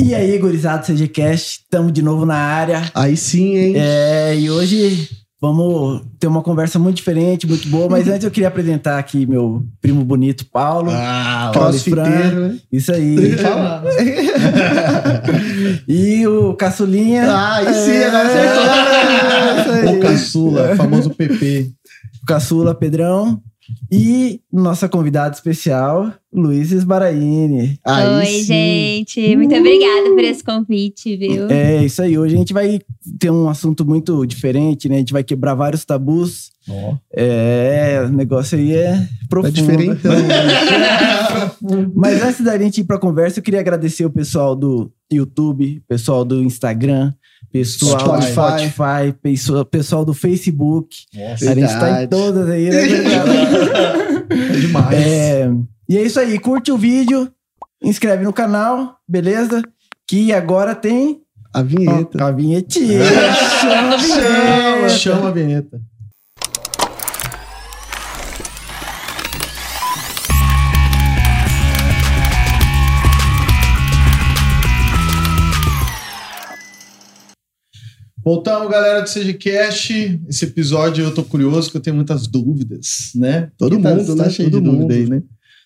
E aí, gurizada do CGCast, estamos de novo na área. Aí sim, hein? É, e hoje vamos ter uma conversa muito diferente, muito boa, mas antes eu queria apresentar aqui meu primo bonito, Paulo. Ah, Paulo e Fran. né? Isso aí. Falar. e o Caçulinha. Ah, aí sim, agora É, isso aí. O caçula, famoso PP. O Caçula, Pedrão. E nossa convidada especial, Luiz Esbaraini. Aí Oi, sim. gente. Muito obrigada por esse convite, viu? É isso aí. Hoje a gente vai ter um assunto muito diferente, né? A gente vai quebrar vários tabus. Ó, É, o negócio aí é tá profundo. diferentão. Mas antes da gente ir pra conversa, eu queria agradecer o pessoal do YouTube, pessoal do Instagram, pessoal do Spotify. Pessoal, pessoal do Facebook. Nossa, A gente tá em todas aí, né? É demais. É, e é isso aí, curte o vídeo, inscreve no canal, beleza? Que agora tem A vinheta. a vinhetinha. Chama a vinheta. Chama a vinheta. Voltamos, galera do CGCast. Esse episódio eu tô curioso, que eu tenho muitas dúvidas, né? Todo Quem tá- mundo, tá né? cheio Todo de dúvida mundo. aí, né?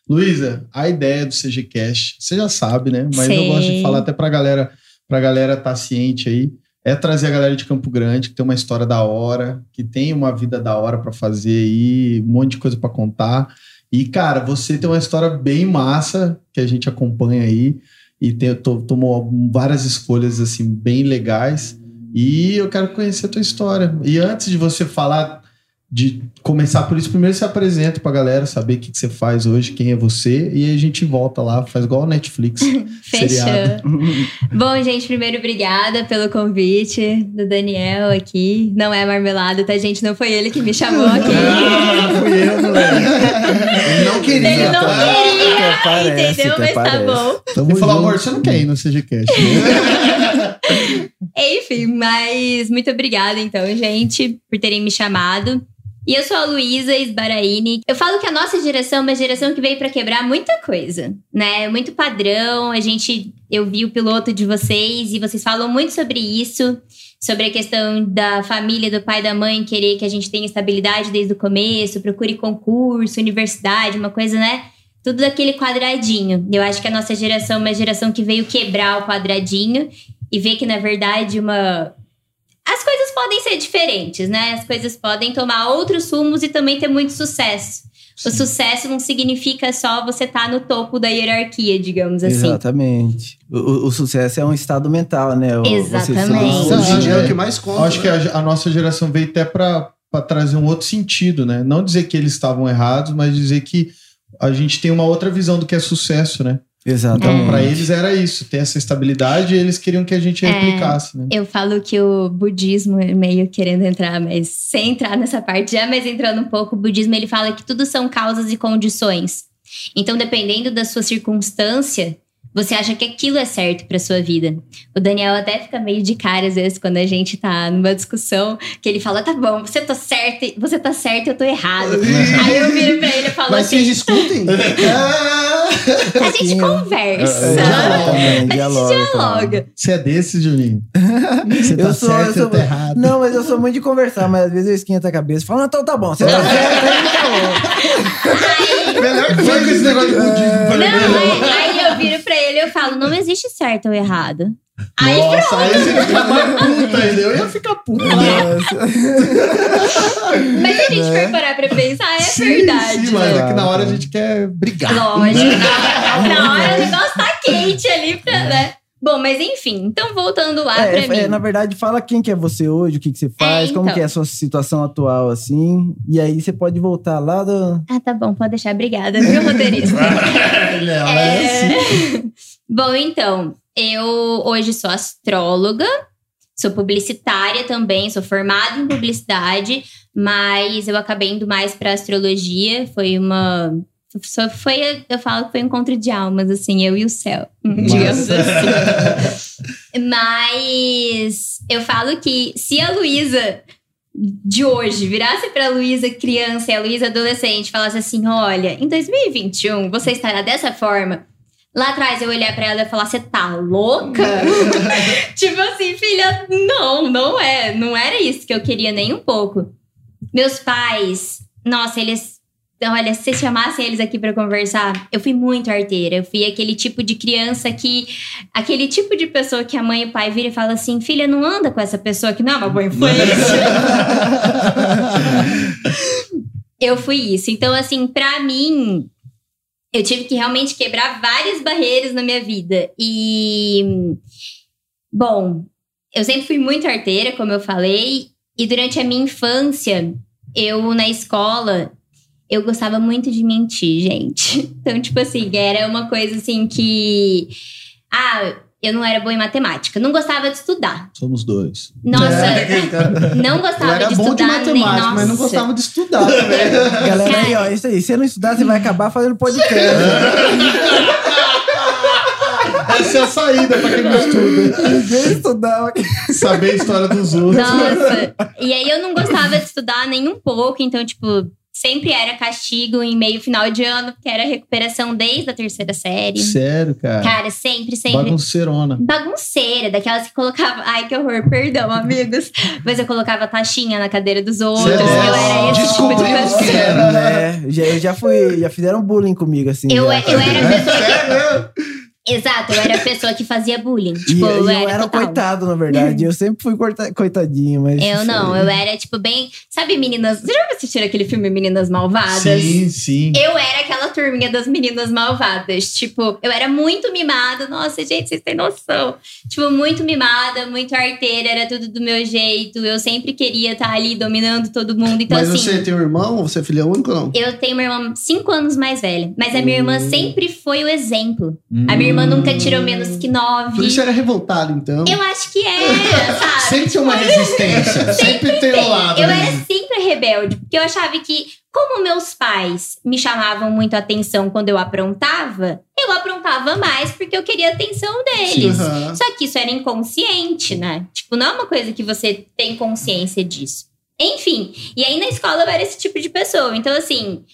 Luísa, a ideia do CGCast, você já sabe, né? Mas eu Sei. gosto de falar até pra galera, pra galera tá ciente aí. É trazer a galera de Campo Grande, que tem uma história da hora, que tem uma vida da hora pra fazer aí, um monte de coisa pra contar. E, cara, você tem uma história bem massa que a gente acompanha aí e tem, to- tomou várias escolhas, assim, bem legais. E eu quero conhecer a tua história. E antes de você falar, de começar por isso, primeiro se apresenta pra galera saber o que, que você faz hoje, quem é você, e aí a gente volta lá, faz igual a Netflix. Fechou. Bom, gente, primeiro, obrigada pelo convite do Daniel aqui. Não é marmelada, tá, gente? Não foi ele que me chamou aqui. Ah, fui eu, moleque. Ele não queria. Ele não tá? queria, Até parece, entendeu? até Mas tá parece. bom. Ele falou, amor, você não quer ir no CGCast. né? Enfim, mas muito obrigada, então, gente, por terem me chamado. E eu sou a Luísa Esbaraini. Eu falo que a nossa geração é uma geração que veio pra quebrar muita coisa, né? Muito padrão. A gente, eu vi o piloto de vocês e vocês falam muito sobre isso, sobre a questão da família, do pai, da mãe querer que a gente tenha estabilidade desde o começo, procure concurso, universidade, uma coisa, né? Tudo daquele quadradinho. Eu acho que a nossa geração é uma geração que veio quebrar o quadradinho e ver que, na verdade, uma. As coisas podem ser diferentes, né? As coisas podem tomar outros rumos e também ter muito sucesso. O sucesso não significa só você estar no topo da hierarquia, digamos assim. Exatamente. O, o- sucesso é um estado mental, né? O- Exatamente. Hoje em dia é o que mais conta. Acho que a, a nossa geração veio até pra trazer um outro sentido, né? Não dizer que eles estavam errados, mas dizer que a gente tem uma outra visão do que é sucesso, né? Exatamente. Então, pra eles era isso, ter essa estabilidade e eles queriam que a gente É. replicasse, né? Eu falo que o budismo, é meio querendo entrar, mas sem entrar nessa parte já, mas entrando um pouco, o budismo ele fala que tudo são causas e condições. Então, dependendo da sua circunstância, você acha que aquilo é certo pra sua vida. O Daniel até fica meio de cara às vezes quando a gente tá numa discussão, que ele fala: "Tá bom, você tá certo, você tá certo, eu tô errado". Aí eu viro pra ele e falo Mas assim: vocês discutem? "A gente conversa". É, dialoga A gente dialoga. Você é desse, Juninho? Você tá Eu sou, certo, eu sou, eu tô errado. Não, mas eu sou muito de conversar, mas às vezes eu esquento a cabeça. Falo, então tá bom, você tá certo, aí tá bom. Melhor que foi com esse negócio de budismo. Não, aí, aí eu viro pra ele e eu falo, não existe certo ou errado. Aí Nossa, aí você fica mais puta ainda. Eu ia ficar puta. Mas se a gente for parar pra pensar, é Sim, verdade. Sim, mas né? é que na hora a gente quer brigar. Lógico, na, na hora o negócio tá quente ali pra, né? Bom, mas enfim, então voltando lá É, pra é, mim. na verdade, fala quem que é você hoje, o que, que você faz, É, como então. que é a sua situação atual, assim. E aí você pode voltar lá do... Ah, tá bom, pode deixar. Obrigada, viu, roteirista? Ele é, é assim. É... Bom, então, eu hoje sou astróloga, sou publicitária também, sou formada em publicidade, mas eu acabei indo mais para astrologia. Foi uma. Só foi, eu falo que foi um encontro de almas, assim, eu e o céu, digamos assim. Mas eu falo que se a Luísa de hoje virasse pra Luísa criança e a Luísa adolescente falasse assim: olha, em 2021 você estará dessa forma. Lá atrás eu olhar pra ela e falar: Você tá louca? tipo assim, filha, não, não é. Não era isso que eu queria nem um pouco. Meus pais, nossa, eles. Olha, se vocês chamassem eles aqui pra conversar, eu fui muito arteira. Eu fui aquele tipo de criança que. Aquele tipo de pessoa que a mãe e o pai viram e falam assim: filha, não anda com essa pessoa que não é uma boa influência. eu fui isso. Então, assim, pra mim, eu tive que realmente quebrar várias barreiras na minha vida. E. Bom, eu sempre fui muito arteira, como eu falei. E durante a minha infância, eu na escola, eu gostava muito de mentir, gente. Então, tipo assim, era uma coisa assim que. Ah, eu não era boa em matemática. Não gostava de estudar. Somos dois. Nossa, É, não eu gostava era de bom de estudar nem. matemática, Nossa. mas não gostava de estudar também. Galera aí, ó, isso aí. Se você não estudar, você vai acabar fazendo podcast. Essa é a saída pra quem não estuda. Ninguém estudava. Saber a história dos outros. Nossa. E aí eu não gostava de estudar nem um pouco, então, tipo, sempre era castigo em meio final de ano, porque era recuperação desde a terceira série. Sério, cara. Cara, sempre, sempre. Bagunceirona. Bagunceira, daquelas que colocava. Ai, que horror, perdão, amigos. Mas eu colocava taxinha na cadeira dos outros. Sério? Eu era esse tipo de pessoa. era. É, já, eu já fui, já fizeram bullying comigo, assim. Eu, já. eu era a pessoa que. Exato, eu era a pessoa que fazia bullying. Tipo, e eu eu era, era total. coitado, na verdade. Eu sempre fui coitadinho, mas. Eu não, eu era, tipo, bem. Sabe, meninas. Você já assistiu aquele filme Meninas Malvadas? Sim, sim. Eu era aquela turminha das meninas malvadas. Tipo, eu era muito mimada. Nossa, gente, vocês têm noção. Tipo, muito mimada, muito arteira, era tudo do meu jeito. Eu sempre queria estar ali dominando todo mundo. Então, Mas assim. você tem um irmão? Você é filha única ou não? Eu tenho uma irmã cinco anos mais velha, mas a minha irmã Hum. sempre foi o exemplo. A minha irmã nunca tirou menos que nove. Por isso era revoltado, então. Eu acho que era, sabe? Sempre tem uma resistência. Sempre tem um lado. Eu né? era sempre rebelde, porque eu achava que, como meus pais me chamavam muito a atenção quando eu aprontava, eu aprontava mais porque eu queria a atenção deles. Só que isso era inconsciente, né? Tipo, não é uma coisa que você tem consciência disso. Enfim, e aí na escola eu era esse tipo de pessoa. Então, assim,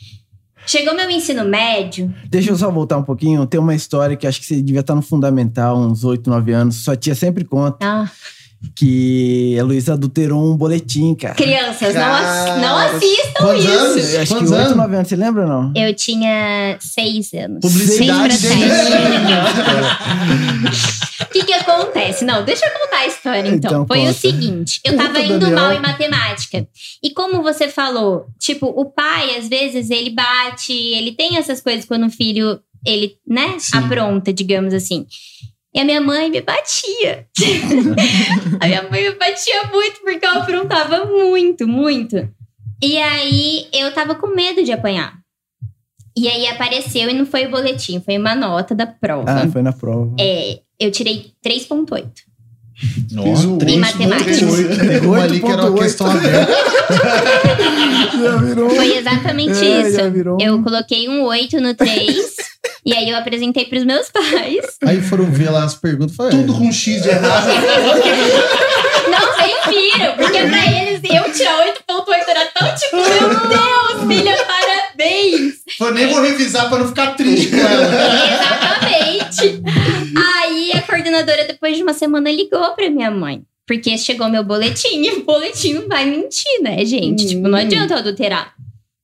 chegou meu ensino médio. Deixa eu só voltar um pouquinho. Tem uma história que acho que você devia estar no fundamental, uns 8, 9 anos. Sua tia sempre conta Ah, que a Luísa adulterou um boletim, cara. crianças, não, ass- não assistam quantos isso. anos? Eu acho que Quantos 8, anos? 9 anos. Você lembra ou não? Eu tinha seis anos. Publicidade pra. O que que acontece? Não, deixa eu contar a história então. Então, Foi o conta. seguinte, eu Conta, tava indo Daniel. mal em matemática. E como você falou, tipo, o pai às vezes ele bate, ele tem essas coisas quando o filho ele, né, Sim. apronta, digamos assim. E a minha mãe me batia. a minha mãe me batia muito porque eu aprontava muito, muito. E aí eu tava com medo de apanhar. E aí apareceu e não foi o boletim, foi uma nota da prova. Ah, foi na prova. É, eu tirei 3.8. Fiz o Em matemática. Uma ali que era uma 8.8. questão aberta. Já virou. Foi exatamente É, isso. um- Eu coloquei um 8 no 3 e aí eu apresentei pros meus pais. Aí foram ver lá as perguntas. Falei, Tudo com X de errado. Não nem viram, porque pra eles eu tirar 8.8 era tão tipo, meu Deus, filha, parabéns! Eu nem vou revisar pra não ficar triste com ela. Exatamente. Aí a coordenadora, depois de uma semana, ligou pra minha mãe. Porque chegou meu boletim e o boletim vai mentir, né, gente? Hum. Tipo, não adianta eu adulterar.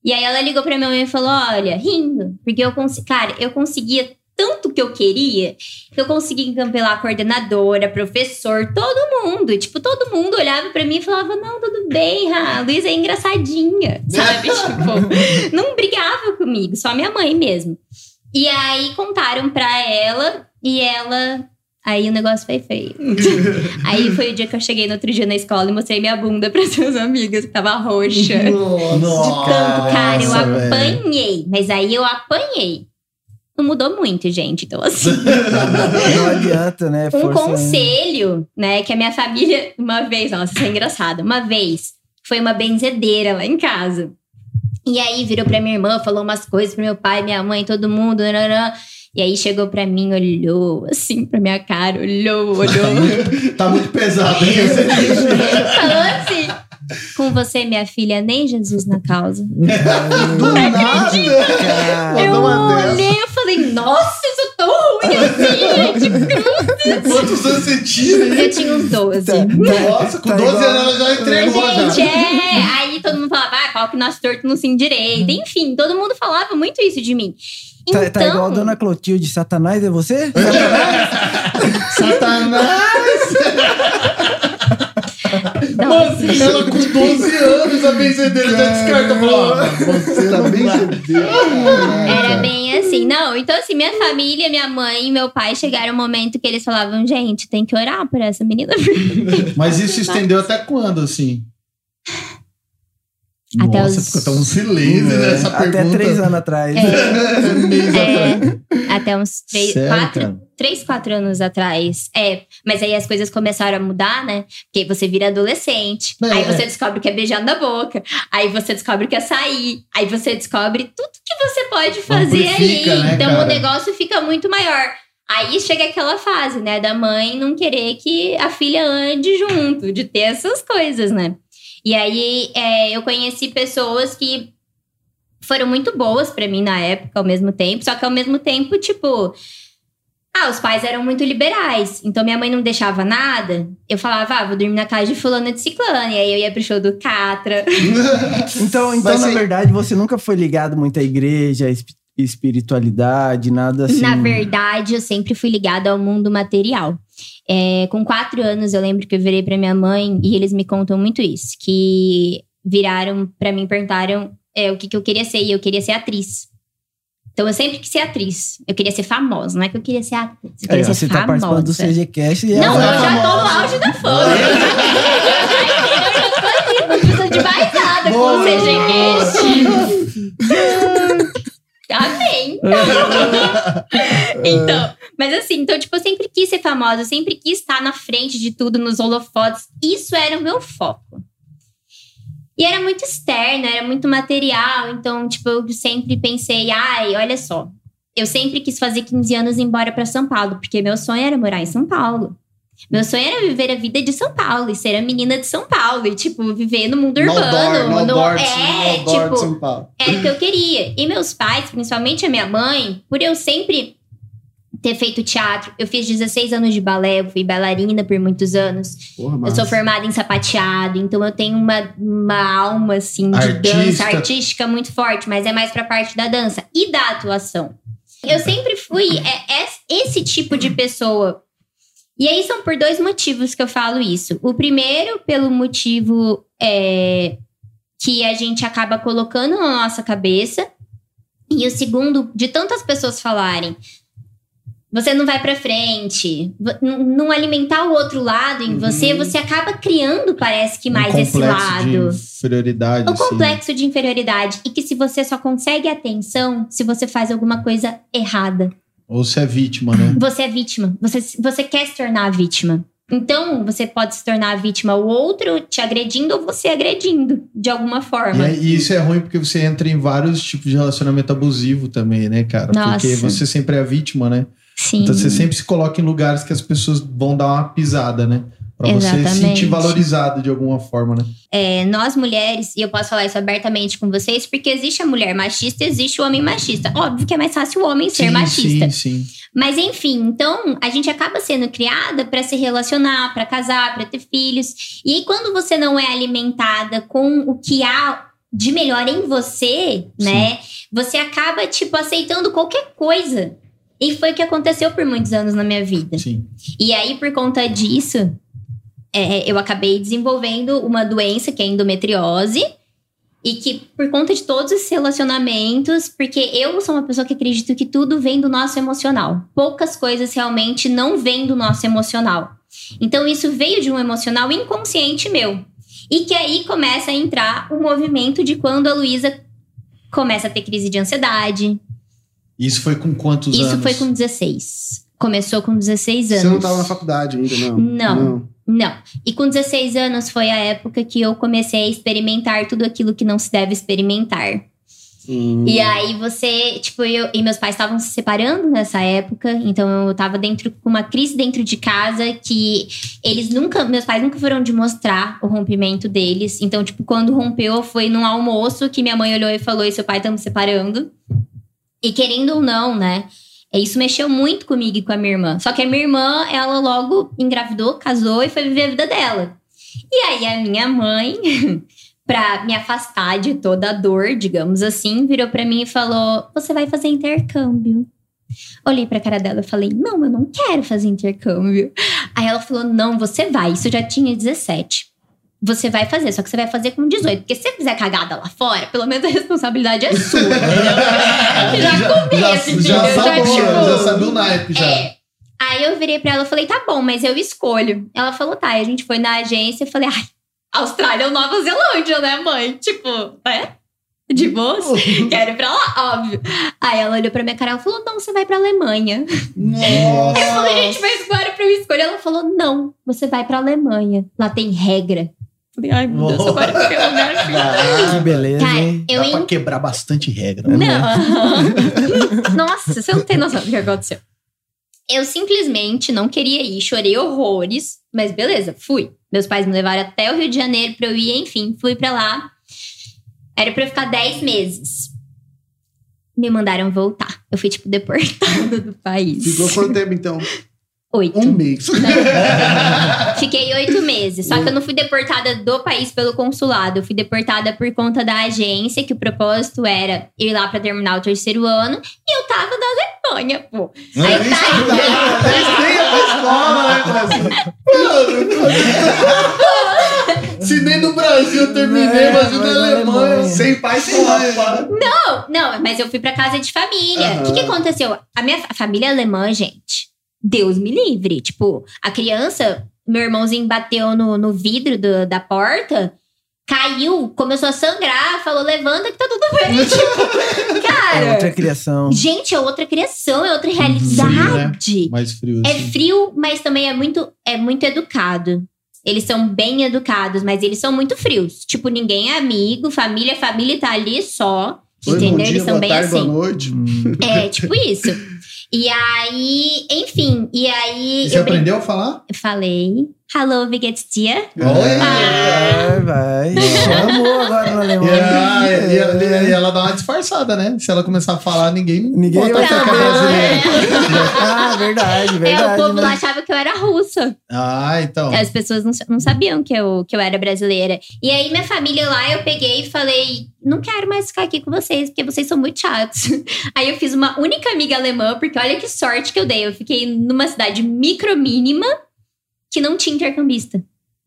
E aí ela ligou pra minha mãe e falou: Olha, rindo, porque eu consegui. Cara, eu conseguia tanto que eu queria que eu consegui encampelar a coordenadora, professor, todo mundo. Tipo, todo mundo olhava pra mim e falava: Não, tudo bem, a Luísa é engraçadinha, sabe? tipo, não brigava comigo, só minha mãe mesmo. E aí contaram pra ela e ela. Aí o negócio foi feio. aí foi o dia que eu cheguei no outro dia na escola e mostrei minha bunda para seus amigos, que tava roxa. De Nossa. tanto, cara, eu velho. apanhei. Mas aí eu apanhei. Não mudou muito, gente. Então, assim, Não adianta, né? um conselho, né, que a minha família, uma vez, nossa, isso é engraçado. Uma vez, foi uma benzedeira lá em casa. E aí virou pra minha irmã, falou umas coisas pro meu pai, minha mãe, todo mundo. nananã. E aí chegou pra mim, olhou assim pra minha cara, olhou, olhou. Tá muito pesado, hein? falou assim: Com você, minha filha, nem Jesus na causa. Do nada. Eu olhei e falei, nossa, eu sou tão ruim assim, gente. Quantos anos você tinha aí? Eu tinha uns 12. Tá- Nossa, com tá 12 igual- anos ela já entregou Gente, já. é. Aí todo mundo falava, ah, pau que nasce torto não se endireita. Enfim, todo mundo falava muito isso de mim. Então, Tá, tá igual a dona Clotilde Satanás, é você? Satanás! Mano, ela com 12 anos, a benzedeira já descarta. Falou, ah, você Tá bem vai. cedeiro. Era bem assim. Não, então assim, minha família, minha mãe e meu pai chegaram um momento que eles falavam, gente, tem que orar por essa menina. Mas isso se estendeu até quando, assim? Até Nossa, os- ficou tão silêncio nessa Até pergunta. três anos atrás. É, é, até uns três, Sério, quatro, cara? três, quatro anos atrás. É, mas aí as coisas começaram a mudar, né? Porque você vira adolescente. É, aí é. você descobre que é beijar na boca. Aí você descobre que é sair. Aí você descobre tudo que você pode fazer Amplifica, ali. né, então cara? o negócio fica muito maior. Aí chega aquela fase, né, da mãe não querer que a filha ande junto, de ter essas coisas, né? E aí é, eu conheci pessoas que foram muito boas pra mim na época, ao mesmo tempo, só que ao mesmo tempo, tipo. Ah, os pais eram muito liberais. Então minha mãe não deixava nada. Eu falava, ah, vou dormir na casa de fulano de ciclano. E aí eu ia pro show do Catra. Então, então Mas na verdade, você nunca foi ligado muito à igreja, à espi- espiritualidade, nada assim. Na verdade, eu sempre fui ligada ao mundo material. É, com quatro anos, eu lembro que eu virei pra minha mãe e eles me contam muito isso. Que viraram pra mim perguntaram é, o que, que eu queria ser. E eu queria ser atriz. Então eu sempre quis ser atriz. Eu queria ser famosa, não é que eu queria ser atriz. Eu queria ó, ser você tá famosa. participando do CGCast e Não, ela- eu já tô no auge da fama. Eu já tô ali, não precisa de mais nada com o CGCast. Amém. Então, mas assim, então, tipo, eu sempre quis ser famosa, eu sempre quis estar na frente de tudo, nos holofotes. Isso era o meu foco. E era muito externo, era muito material. Então, tipo, eu sempre pensei, ai, olha só. Eu sempre quis fazer 15 anos e ir embora pra São Paulo, porque meu sonho era morar em São Paulo. Meu sonho era viver a vida de São Paulo e ser a menina de São Paulo e, tipo, viver no mundo No urbano. door, no door, é, no tipo, São Paulo. era o que eu queria. E meus pais, principalmente a minha mãe, por eu sempre ter feito teatro, eu fiz 16 anos de balé, eu fui bailarina por muitos anos. Porra, Eu sou formada em sapateado, então eu tenho uma, uma alma, assim, de Artista. dança artística muito forte, mas é mais pra parte da dança e da atuação. Eu sempre fui é, é- esse tipo de pessoa. E aí são por dois motivos que eu falo isso. O primeiro, pelo motivo é, que a gente acaba colocando na nossa cabeça. E o segundo, de tantas pessoas falarem, você não vai pra frente, não alimentar o outro lado em Uhum. você, você acaba criando, parece que Um mais esse complexo lado. de inferioridade. O assim. complexo de inferioridade. E que se você só consegue atenção se você faz alguma coisa errada. Ou se é vítima, né? Você é vítima. Você, você quer se tornar a vítima. Então, você pode se tornar a vítima o outro te agredindo ou você agredindo, de alguma E, forma. aí- e isso é ruim porque você entra em vários tipos de relacionamento abusivo também, né, cara? Nossa. Porque você sempre é a vítima, né? Sim. Então você sempre se coloca em lugares que as pessoas vão dar uma pisada, né? Pra você se Exatamente. sentir valorizado de alguma forma, né? É, nós mulheres, e eu posso falar isso abertamente com vocês, porque existe a mulher machista existe o homem machista. Óbvio que é mais fácil o homem ser sim, machista. Sim, sim. Mas enfim, então a gente acaba sendo criada para se relacionar, para casar, para ter filhos. E aí, quando você não é alimentada com o que há de melhor em você, né? Você acaba, tipo, aceitando qualquer coisa. E foi o que aconteceu por muitos anos na minha vida. Sim. E aí, por conta disso, é, eu acabei desenvolvendo uma doença que é a endometriose. E que, por conta de todos esses relacionamentos, porque eu sou uma pessoa que acredito que tudo vem do nosso emocional. Poucas coisas realmente não vêm do nosso emocional. Então, isso veio de um emocional inconsciente meu. E que aí começa a entrar o movimento de quando a Luísa começa a ter crise de ansiedade. Isso foi com quantos Isso anos? foi com 16. Começou com 16 anos. Você não tava na faculdade ainda, não? Não. Não. E com 16 anos foi a época que eu comecei a experimentar tudo aquilo que não se deve experimentar. Hum. E aí você, tipo, eu e meus pais estavam se separando nessa época, então eu tava dentro com uma crise dentro de casa que eles nunca, meus pais nunca foram de mostrar o rompimento deles. Então, tipo, quando rompeu foi num almoço que minha mãe olhou e falou: "E seu pai estamos separando". E querendo ou não, né? É, Isso mexeu muito comigo e com a minha irmã. Só que a minha irmã, ela logo engravidou, casou e foi viver a vida dela. E aí a minha mãe, pra me afastar de toda a dor, digamos assim, virou pra mim e falou: Você vai fazer intercâmbio. Olhei pra cara dela e falei: Não, eu não quero fazer intercâmbio. Aí ela falou: Não, você vai. Isso eu já tinha 17. Você vai fazer, só que você vai fazer com 18. Porque se você fizer cagada lá fora, pelo menos a responsabilidade é sua. já começo, entendeu? já, Já, sabia, tipo, já sabia o naipe já. é. Aí eu virei pra ela e falei, tá bom, mas eu escolho. Ela falou, tá. Aí a gente foi na agência e falei, ai, Austrália ou Nova Zelândia, né, mãe? Tipo, é? De boas? Quero ir pra lá, óbvio. Aí ela olhou pra minha cara e falou, não, você vai pra Alemanha. Nossa. Eu falei, gente, mas agora pra eu escolher. Ela falou, não, você vai pra Alemanha. Lá tem regra. Falei, ai, meu Deus, agora eu quero lugar assim. Ah, que beleza, Cara, hein? eu Dá pra quebrar bastante regra. Não. né? Nossa, você não tem noção do que aconteceu. Eu simplesmente não queria ir, chorei horrores, mas beleza, fui. Meus pais me levaram até o Rio de Janeiro pra eu ir, enfim, fui pra lá. Era pra eu ficar 10 meses. Me mandaram voltar. Eu fui, tipo, deportada do país. Ficou quanto tempo, então? Oito. Um mês. Fiquei oito meses. Só que eu não fui deportada do país pelo consulado. Eu fui deportada por conta da agência, que o propósito era ir lá pra terminar o terceiro ano. E eu tava na Alemanha, pô. Aí tá. Eles têm a escola, né, se nem no Brasil eu terminei, É, mas na na Alemanha. Sem pai, sem mãe. Não, não, mas eu fui pra casa de família. O que, que Aham. aconteceu? A minha a família alemã, gente, Deus me livre. Tipo, a criança, meu irmãozinho bateu no, no vidro do- da porta, caiu, começou a sangrar, falou: levanta que tá tudo bem. tipo, É cara. outra criação. Gente, é outra criação, é outra realidade. Mais frio, É assim. frio, mas também é muito, é muito educado. Eles são bem educados, mas eles são muito frios. Tipo, ninguém é amigo, família, família tá ali só. Oi, entendeu? bom eles dia, são boa bem tarde, assim. boa noite. É, tipo isso. E aí, enfim, e aí. E Você aprendeu a falar? falei. Hallo, wie geht's dir? Vai, vai. Chamou agora na E, Alemanha. ela- e ela- e ela dá uma disfarçada, né? Se ela começar a falar, ninguém, Ninguém vai a fé que é brasileira. Ah, verdade, É, verdade. o povo né? lá achava que eu era russa. Ah, então. As pessoas não, não sabiam que eu, que eu era brasileira. E aí, minha família lá, eu peguei e falei: não quero mais ficar aqui com vocês, porque vocês são muito chatos. Aí eu fiz uma única amiga alemã, porque olha que sorte que eu dei. Eu fiquei numa cidade micro-mínima que não tinha intercambista.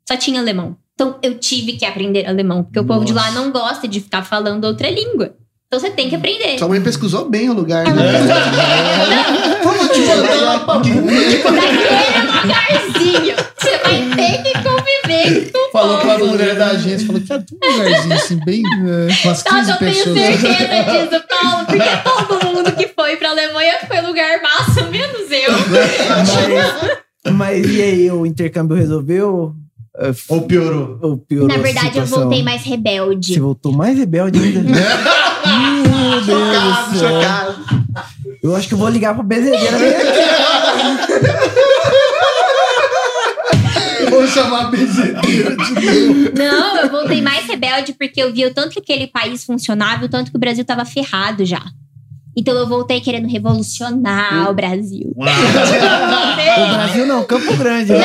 Só tinha alemão. Então eu tive que aprender alemão, porque o povo de lá Nossa. não gosta de ficar falando outra língua. Então você tem que aprender. Sua mãe pesquisou bem o lugar, Ela né? Vamos te mandar lá pra Daquele lugarzinho. Você vai ter que conviver com o Falou povo. pra mulher da agência, falou que tudo um lugarzinho assim, bem. Umas 15 Nossa, eu tenho certeza disso, Paulo, porque todo mundo que foi pra Alemanha foi lugar massa, menos eu. Mas, mas e aí, o intercâmbio resolveu? Ou piorou? Ou piorou Na a verdade, eu voltei mais rebelde. Você voltou mais rebelde ainda? Meu Deus do céu. Chocado. Eu acho que eu vou ligar pro Bezedeira. Vou chamar bezedeira de. Não, eu voltei mais rebelde porque eu vi o tanto que aquele país funcionava, e o tanto que o Brasil tava ferrado já. Então eu voltei querendo revolucionar o Brasil. O Brasil não, Campo Grande. né?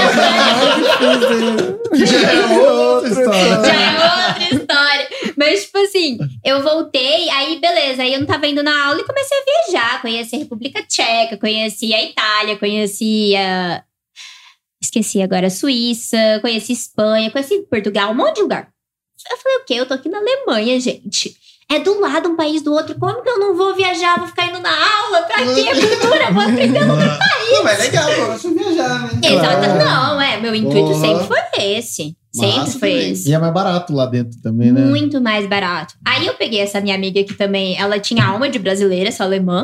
Já é outra história. Já é outra história. Mas, tipo assim, eu voltei, aí beleza, aí eu não tava indo na aula e comecei a viajar. Conheci a República Tcheca, conheci a Itália, conheci a. Esqueci agora a Suíça, conheci Espanha, conheci Portugal, um monte de lugar. Eu falei, o quê? Eu tô aqui na Alemanha, gente. É do lado um país do outro. Como que eu não vou viajar? Vou ficar indo na aula? Pra quê? Cultura? Vou aprender Não, mas é legal, você viajar, né? Exato. Claro. Não, é. Meu intuito Boa. sempre foi esse. Sempre Massa foi também. esse. E é mais barato lá dentro também, né? Muito mais barato. Aí eu peguei essa minha amiga que também, ela tinha alma de brasileira, essa alemã.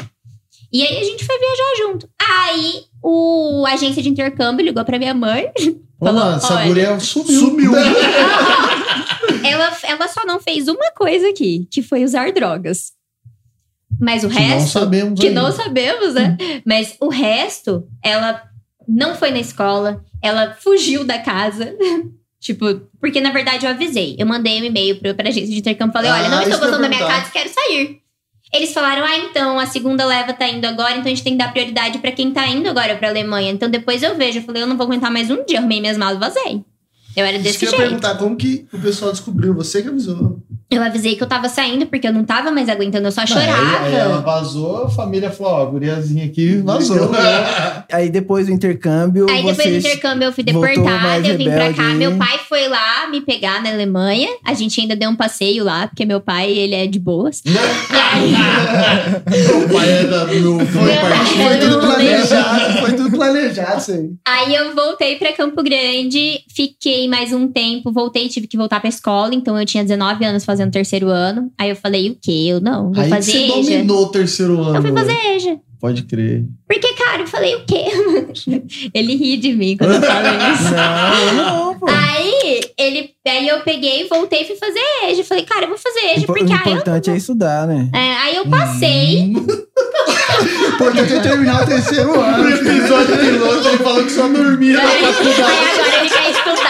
E aí a gente foi viajar junto. Aí o a agência de intercâmbio ligou pra minha mãe. Pô, Falou, mano, essa guria sumiu. Sumiu. Ela, ela só não fez uma coisa aqui, que foi usar drogas. Mas o Que não resto. sabemos que ainda. não sabemos, né? Mas o resto, ela não foi na escola, ela fugiu da casa. tipo, porque na verdade eu avisei. Eu mandei um e-mail pra, pra agência de intercâmbio. Falei: olha, Ah, não estou gostando da minha casa, quero sair. Eles falaram: ah, então a segunda leva tá indo agora, então a gente tem que dar prioridade pra quem tá indo agora pra Alemanha. Então depois eu vejo. Eu falei: eu não vou aguentar mais um dia. Arrumei minhas malas e vazei. Eu era Isso desse que eu ia jeito. perguntar, como que o pessoal descobriu? Você que avisou. Eu avisei que eu tava saindo porque eu não tava mais aguentando, eu só Não, chorava. Aí, aí ela vazou, a família falou: ó, a guriazinha aqui vazou. Aí depois do intercâmbio, Aí depois do intercâmbio eu fui deportada, eu vim pra cá. aí. Meu pai foi lá me pegar na Alemanha. A gente ainda deu um passeio lá, porque meu pai, ele é de boas. o pai é da, meu avô Meu pai Foi tudo planejado, foi tudo planejado isso aí. Aí eu voltei pra Campo Grande, fiquei mais um tempo, voltei, tive que voltar pra escola. Então eu tinha 19 anos fazendo terceiro ano. Aí eu falei, o quê? Eu não, vou Aí fazer você EJA. dominou o terceiro ano. Eu fui fazer EJA. Pode crer. Porque, cara, eu falei, o quê? ele ri de mim quando eu falo isso. Não, não, pô. Aí, ele, aí eu peguei, voltei e fui fazer EJA. Falei, cara, eu vou fazer EJA, porque o aí eu importante é estudar, né? É, aí eu passei. O importante é terminar o terceiro No ano. episódio piloto, ele falou que só dormia na faculdade. aí agora ele quer estudar.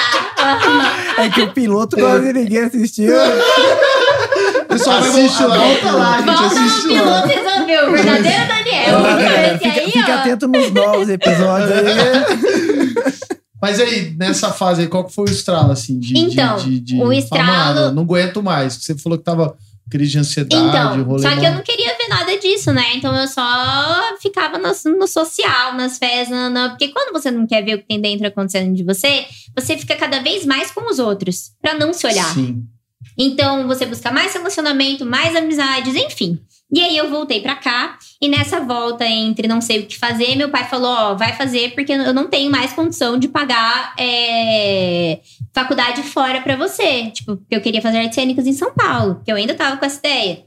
É que o piloto quase ninguém assistiu. O pessoal vai Assiste voltar, lá. volta lá, a gente Volta assiste lá. piloto ver o verdadeiro Daniel. É, Esse aí, fica ó. atento nos novos episódios aí. Mas aí, nessa fase aí, qual que foi o estralo, assim? De, Então, de, de, de... o estralo- Falar, "Mano, não aguento mais. Você falou que tava crise de ansiedade, Então, rolê só que mó- eu não queria ver nada disso, né? Então eu só ficava no, no social, nas festas, na- na- porque quando você não quer ver o que tem dentro acontecendo de você, você fica cada vez mais com os outros, pra não se olhar. Sim. Então você busca mais relacionamento, mais amizades, enfim. E aí eu voltei pra cá e nessa volta entre não sei o que fazer, meu pai falou, ó, vai fazer porque eu não tenho mais condição de pagar é, faculdade fora pra você. Tipo, porque eu queria fazer artes cênicas em São Paulo, porque eu ainda tava com essa ideia.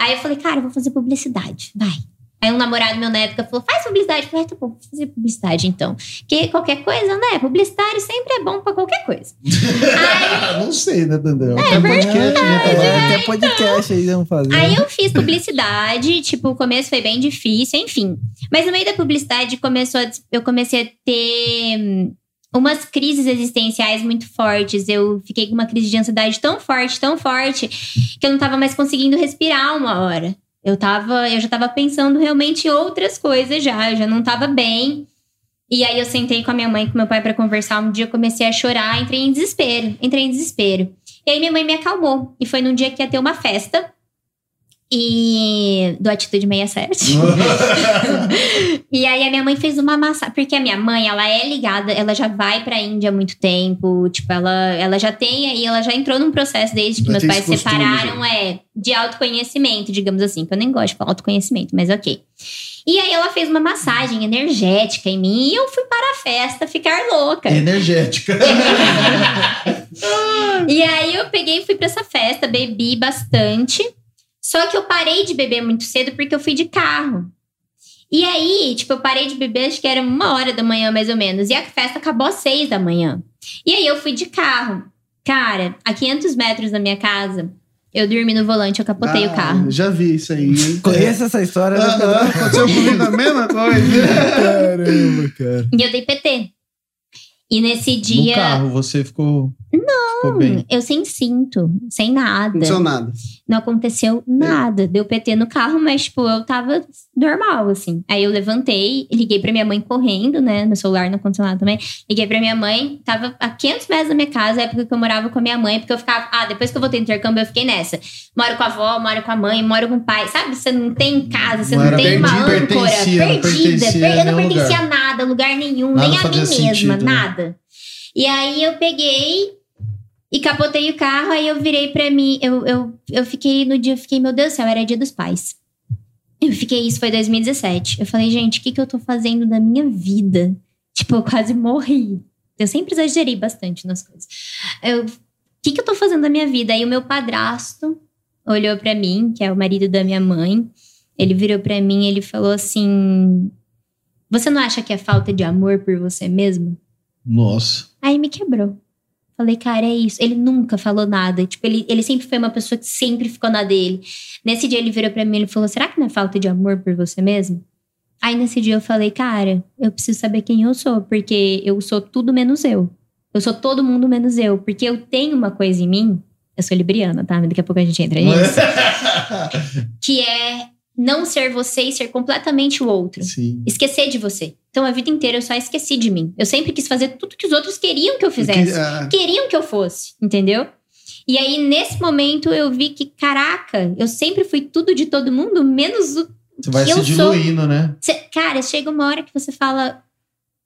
Aí eu falei, cara, eu vou fazer publicidade, vai. Aí um namorado meu na época falou, faz publicidade. Eu falei, ah, tá bom, vou fazer publicidade então. Porque qualquer coisa, né? Publicitário sempre é bom pra qualquer coisa. Aí não sei, né, Dandão? É Tem podcast, né? tá. É, até podcast aí vamos fazer. Aí eu fiz publicidade, tipo, o começo foi bem difícil, enfim. Mas no meio da publicidade começou a eu comecei a ter hum, umas crises existenciais muito fortes. Eu fiquei com uma crise de ansiedade tão forte, tão forte, que eu não tava mais conseguindo respirar uma hora. Eu tava, eu já tava pensando realmente outras coisas já, eu já não tava bem. E aí eu sentei com a minha mãe e com meu pai pra conversar. Um dia eu comecei a chorar, entrei em desespero, entrei em desespero. E aí minha mãe me acalmou. E foi num dia que ia ter uma festa. E do Atitude 67. e aí a minha mãe fez uma massa, porque a minha mãe, ela é ligada, ela já vai pra Índia há muito tempo, tipo, ela, ela já tem aí, ela já entrou num processo desde que Já meus pais costume, separaram, é, de autoconhecimento, digamos assim, que eu nem gosto de falar autoconhecimento, mas ok. E aí ela fez uma massagem energética em mim e eu fui para a festa ficar louca. Energética. E aí eu peguei e fui pra essa festa, bebi bastante. Só que eu parei de beber muito cedo porque eu fui de carro. E aí, tipo, eu parei de beber, acho que era uma hora da manhã, mais ou menos. E a festa acabou às seis da manhã. E aí eu fui de carro. Cara, a 500 metros da minha casa, eu dormi no volante, eu capotei o Ah, carro. Já vi isso aí. Conheço essa história. né? Aham, Aconteceu comigo a mesma coisa. Caramba, cara. E eu dei PT. E nesse No dia. carro, você ficou. Não. Eu sem cinto, sem nada. Não aconteceu nada. Não aconteceu nada. Deu PT no carro, mas, tipo, eu tava normal, assim. Aí eu levantei, liguei pra minha mãe correndo, né? No celular não aconteceu nada também. Liguei pra minha mãe, tava a 500 metros da minha casa, época que eu morava com a minha mãe, porque eu ficava. Ah, depois que eu voltei do intercâmbio, eu fiquei nessa. Moro com a avó, moro com a mãe, moro com o pai. Sabe? Você não tem casa, você Não não, tem uma âncora. não perdida. per- Eu não pertencia a nada, lugar nenhum, Nada nem a mim mesma, sentido, né? nada. E aí eu peguei e capotei o carro, aí eu virei pra mim. Eu, eu, eu fiquei no dia, eu fiquei, meu Deus do céu, era dia dos pais. Eu fiquei, isso foi 2017. Eu falei, gente, o que, que eu tô fazendo da minha vida? Tipo, eu quase morri. Eu sempre exagerei bastante nas coisas. Eu, o que, que eu tô fazendo da minha vida? Aí o meu padrasto olhou pra mim, que é o marido da minha mãe. Ele virou pra mim e ele falou assim: Você não acha que é falta de amor por você mesmo? Nossa. Aí me quebrou. Falei, cara, é isso. Ele nunca falou nada. Tipo, ele, ele sempre foi uma pessoa que sempre ficou na dele. Nesse dia ele virou pra mim e falou: será que não é falta de amor por você mesmo? Aí nesse dia eu falei, cara, eu preciso saber quem eu sou, porque eu sou tudo menos eu. Eu sou todo mundo menos eu, porque eu tenho uma coisa em mim. Eu sou libriana, tá? Daqui a pouco a gente entra nisso. que é não ser você e ser completamente o outro. Sim. Esquecer de você. Então a vida inteira eu só esqueci de mim. Eu sempre quis fazer tudo que os outros queriam que eu fizesse. Que- ah, Queriam que eu fosse, entendeu? E aí, nesse momento, eu vi que, caraca, eu sempre fui tudo de todo mundo, menos o. Você vai que se eu sou. diluindo, né? Cê- cara, chega uma hora que você fala.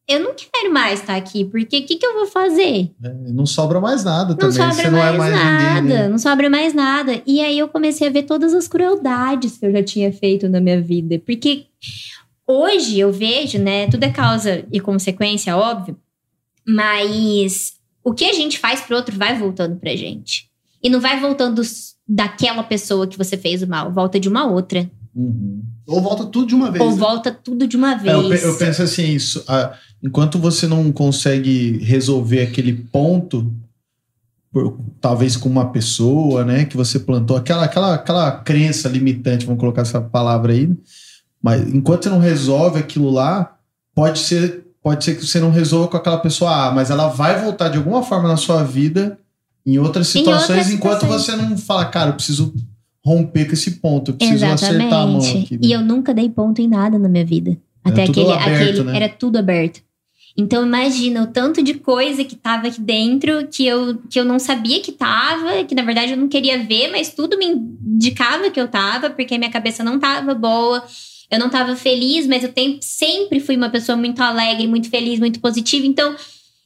Eu não quero mais estar aqui, porque o que, que eu vou fazer? É, Não sobra mais nada Não também. sobra Você não mais, é mais nada, ninguém. né? não sobra mais nada. E aí eu comecei a ver todas as crueldades que eu já tinha feito na minha vida. Porque hoje eu vejo, né? Tudo é causa e consequência, óbvio. Mas o que a gente faz pro outro vai voltando pra gente. E não vai voltando daquela pessoa que você fez o mal, volta de uma outra. Uhum. Ou volta tudo de uma vez. Ou né? volta tudo de uma É, vez. eu, pe- eu penso assim, isso, ah, enquanto você não consegue resolver aquele ponto, por- talvez com uma pessoa, né, que você plantou, aquela, aquela, aquela crença limitante, vamos colocar essa palavra aí, mas enquanto você não resolve aquilo lá, pode ser, pode ser que você não resolva com aquela pessoa A, mas ela vai voltar de alguma forma na sua vida em outras Em situações, outras enquanto situações. você não fala, cara, eu preciso romper com esse ponto, eu preciso acertar a mão Exatamente. aqui. né? E eu nunca dei ponto em nada na minha vida. Até tudo aquele, aberto, aquele né? era tudo aberto. Então imagina o tanto de coisa que tava aqui dentro que eu, que eu não sabia que tava, que na verdade eu não queria ver, mas tudo me indicava que eu tava, porque a minha cabeça não tava boa. Eu não tava feliz, mas eu sempre fui uma pessoa muito alegre, muito feliz, muito positiva. Então,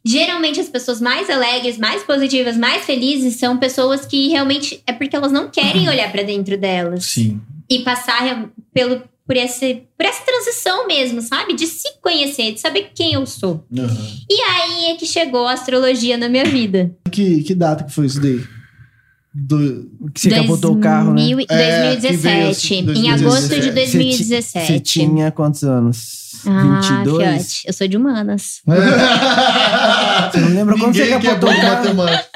geralmente as pessoas mais alegres, mais positivas, mais felizes são pessoas que realmente é porque elas não querem olhar pra dentro delas Sim. e passar pelo, por, esse, por essa transição mesmo, sabe? De se conhecer, de saber quem eu sou. Uhum. E aí é que chegou a astrologia na minha vida. Que, que data que foi isso daí? Do, Que você capotou o carro, né? 2000 e- É, que veio 2017. assim, Em agosto de 2017. Você ti- 2017. Você tinha quantos anos? Ah, 22? fiote, eu sou de humanas. Você não lembra quando você Ninguém é capotou o carro? matemática.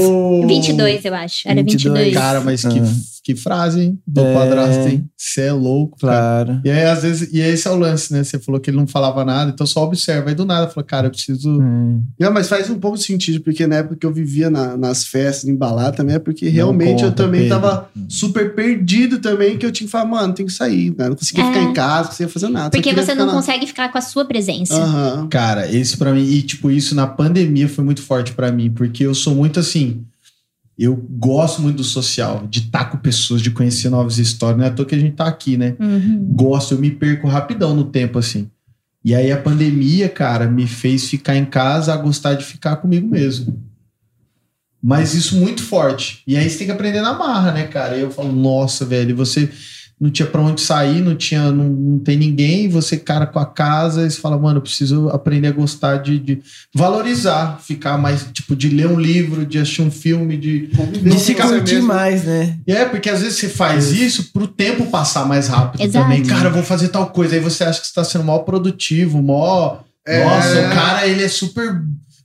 Oh. Ô, 22, eu acho. Era 22. 22. Cara, mas que, Ah. Que frase, hein? Do É. padrasto, hein? Você é louco, cara. Claro. E aí, às vezes, e esse é o lance, né? Você falou que ele não falava nada, então só observa. Aí do nada, falou, cara, eu preciso. Hum. Não, mas faz um pouco de sentido, porque na época que eu vivia na- nas festas, em balada, também é porque realmente eu conta, também Pedro. tava super perdido também, que eu tinha que falar, mano, tem que sair, né? Não conseguia É. ficar em casa, não conseguia fazer nada. Porque você não na- consegue ficar com a sua presença. Aham. Cara, esse pra mim, e tipo, isso na pandemia foi muito forte pra mim, porque eu sou muito assim. Eu gosto muito do social, de estar com pessoas, de conhecer novas histórias. Não é à toa que a gente tá aqui, né? Uhum. gosto, eu me perco rapidão no tempo, assim. E aí a pandemia, cara, me fez ficar em casa a gostar de ficar comigo mesmo. Mas isso muito forte. E aí você tem que aprender na marra, né, cara? E eu falo, nossa, velho, você não tinha pra onde sair, não tinha, não, não tem ninguém, você, cara, com a casa, e você fala, mano, eu preciso aprender a gostar de, de valorizar, ficar mais, tipo, de ler um livro, de assistir um filme, de De se curtir mais, né? e é, porque às vezes você faz isso pro tempo passar mais rápido Exato. também. Cara, eu vou fazer tal coisa. Aí você acha que você tá sendo mó produtivo, mó. É. Nossa, o cara, ele é super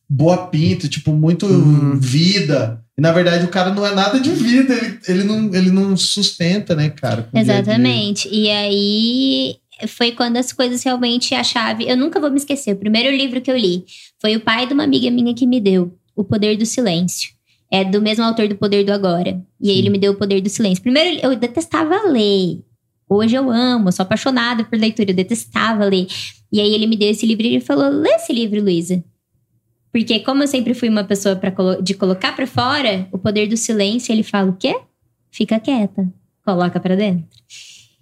boa pinta, tipo, muito Uhum. vida. E na verdade o cara não é nada de vida, ele, ele, não, ele não sustenta, né, cara? Exatamente. E aí foi quando as coisas realmente a chave. Eu nunca vou me esquecer. O primeiro livro que eu li foi o pai de uma amiga minha que me deu, O Poder do Silêncio. É do mesmo autor do Poder do Agora. E aí Sim. ele me deu o Poder do Silêncio. Primeiro eu detestava ler. Hoje eu amo, eu sou apaixonada por leitura, eu detestava ler. E aí ele me deu esse livro e ele falou: "Lê esse livro, Luísa". Porque como eu sempre fui uma pessoa pra colo- de colocar pra fora, o poder do silêncio, ele fala o quê? Fica quieta, coloca pra dentro.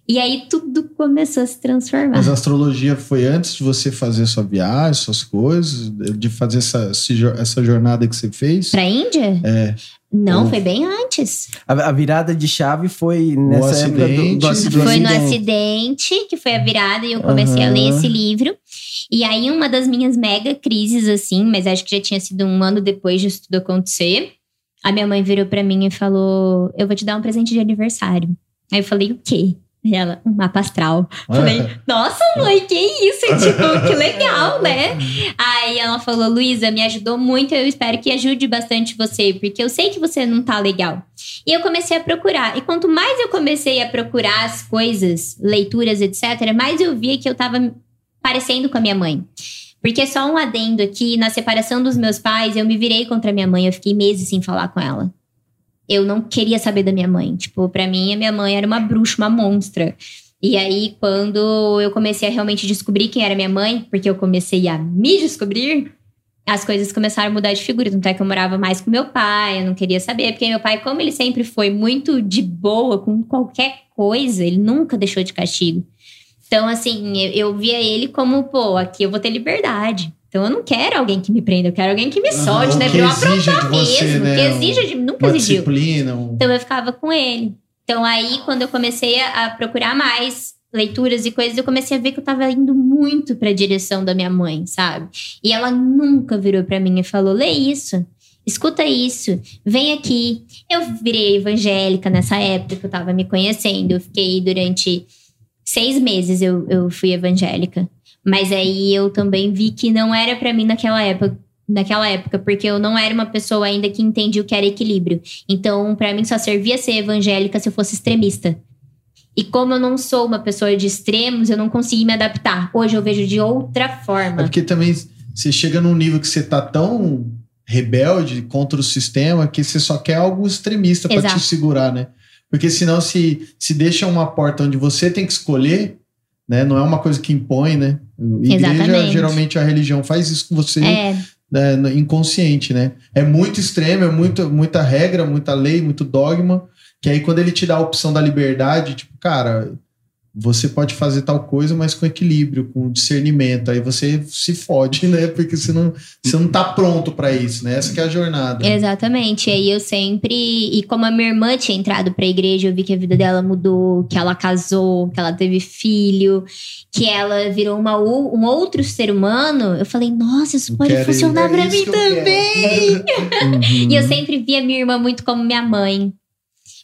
E aí tudo começou a se transformar. Mas a astrologia foi antes de você fazer sua viagem, suas coisas, de fazer essa, essa jornada que você fez? Pra Índia? É. Não, Ou- foi bem antes. A, a virada de chave foi nessa época do, acidente. do, aci- do foi no acidente. acidente que foi a virada e eu comecei a ler esse livro. E aí, uma das minhas mega crises, assim, mas acho que já tinha sido um ano depois disso tudo acontecer. A minha mãe virou pra mim e falou: Eu vou te dar um presente de aniversário. Aí eu falei: O quê? E ela, um mapa astral. Falei, nossa, mãe, que isso? Tipo, que legal, né? Aí ela falou, Luísa, me ajudou muito, eu espero que ajude bastante você, porque eu sei que você não tá legal. E eu comecei a procurar. E quanto mais eu comecei a procurar as coisas, leituras, etc., mais eu via que eu tava parecendo com a minha mãe. Porque só um adendo aqui, na separação dos meus pais, eu me virei contra a minha mãe, eu fiquei meses sem falar com ela eu não queria saber da minha mãe. Tipo, para mim, a minha mãe era uma bruxa, uma monstra. E aí, quando eu comecei a realmente descobrir quem era minha mãe, porque eu comecei a me descobrir, as coisas começaram a mudar de figura. Tanto é que eu morava mais com meu pai, eu não queria saber. Porque meu pai, como ele sempre foi muito de boa com qualquer coisa, ele nunca deixou de castigo. Então, assim, eu, eu via ele como, pô, aqui eu vou ter liberdade. Então eu não quero alguém que me prenda, eu quero alguém que me solte, Uhum, né? Pra eu aprontar você, mesmo. né, Que exija de. Nunca Uma exigiu. disciplina. Um... Então eu ficava com ele. Então aí, quando eu comecei a, a procurar mais leituras e coisas, eu comecei a ver que eu tava indo muito pra direção da minha mãe, sabe? E ela nunca virou pra mim e falou: lê isso. Escuta isso, vem aqui. Eu virei evangélica nessa época que eu tava me conhecendo. Eu fiquei durante seis meses eu, eu fui evangélica. Mas aí eu também vi que não era pra mim naquela época. Naquela época, porque eu não era uma pessoa ainda que entendia o que era equilíbrio. Então, pra mim, só servia ser evangélica se eu fosse extremista. E como eu não sou uma pessoa de extremos, eu não consegui me adaptar. Hoje eu vejo de outra É forma. porque também você chega num nível que você tá tão rebelde contra o sistema que você só quer algo extremista pra te segurar, né? Porque senão se, se deixa uma porta onde você tem que escolher, né? Não é uma coisa que impõe, né? Igreja, Exatamente. geralmente a religião faz isso com você É, né, inconsciente, né? É muito extremo, é muito, muita regra, muita lei, muito dogma, que aí quando ele te dá a opção da liberdade, tipo, cara, você pode fazer tal coisa, mas com equilíbrio, com discernimento, aí você se fode, né? Porque você não, você não tá pronto pra isso, né? Essa que é a jornada. Exatamente. E aí eu sempre. E como a minha irmã tinha entrado pra igreja, eu vi que a vida dela mudou, que ela casou, que ela teve filho, que ela virou uma, um outro ser humano. Eu falei, nossa, isso pode funcionar é pra mim também. Uhum. E eu sempre via minha irmã muito como minha mãe.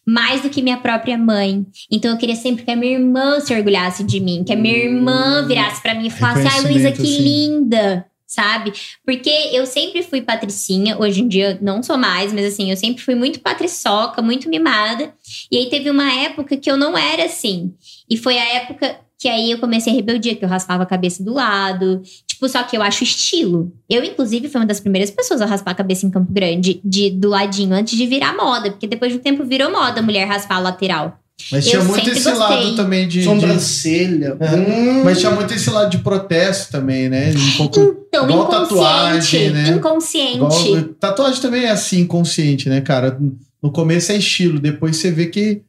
Mais do que minha própria mãe. Então eu queria sempre que a minha irmã se orgulhasse de mim. Que a minha irmã virasse pra mim e falasse: Ai, Luísa, que assim. linda! Sabe? Porque eu sempre fui patricinha. Hoje em dia não sou mais, mas assim, eu sempre fui muito patriçoca, muito mimada. E aí teve uma época que eu não era assim. E foi a época que aí eu comecei a rebeldia, que eu raspava a cabeça do lado. Tipo, só que eu acho estilo. Eu, inclusive, fui uma das primeiras pessoas a raspar a cabeça em Campo Grande, de, do ladinho, antes de virar moda. Porque depois de um tempo virou moda a mulher raspar a lateral. Mas eu tinha muito esse gostei. lado também de. de- Sobrancelha. Hum. mas tinha muito esse lado de protesto também, né? Um pouco. Então, Igual inconsciente. tatuagem, né? Inconsciente. Igual- tatuagem também é assim, inconsciente, né, cara? No começo é estilo, depois você vê que,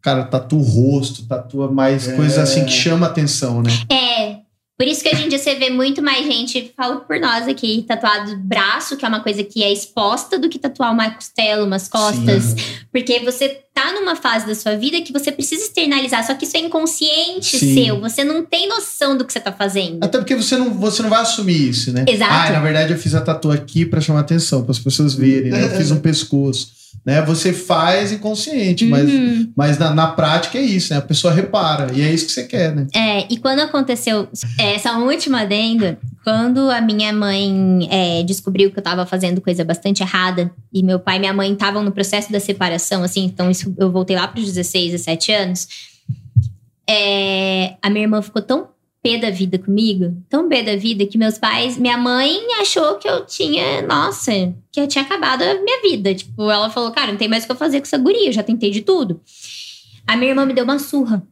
cara, tatua o rosto, tatua mais É. coisas assim que chama atenção, né? É. Por isso que hoje em dia você vê muito mais gente, falo por nós aqui, tatuado braço, que é uma coisa que é exposta, do que tatuar uma costela, umas costas. Sim. Porque você tá numa fase da sua vida que você precisa externalizar, só que isso é inconsciente Sim. seu. Você não tem noção do que você tá fazendo. Até porque você não, você não vai assumir isso, né? Exato. Ah, na verdade eu fiz a tatu aqui pra chamar atenção, para as pessoas verem, né? Eu fiz um pescoço. Né? Você faz inconsciente, mas, Uhum. mas na, na prática é isso, né? A pessoa repara. E é isso que você quer, né? É, e quando aconteceu essa última adenda, quando a minha mãe é, descobriu que eu tava fazendo coisa bastante errada, e meu pai e minha mãe estavam no processo da separação, assim, então isso, eu voltei lá pros 16, 17 anos, é, a minha irmã ficou tão pé da vida comigo, tão pé da vida, que meus pais, minha mãe achou que eu tinha, nossa, que eu tinha acabado a minha vida. Tipo, ela falou, cara, não tem mais o que eu fazer com essa guria, eu já tentei de tudo. A minha irmã me deu uma surra.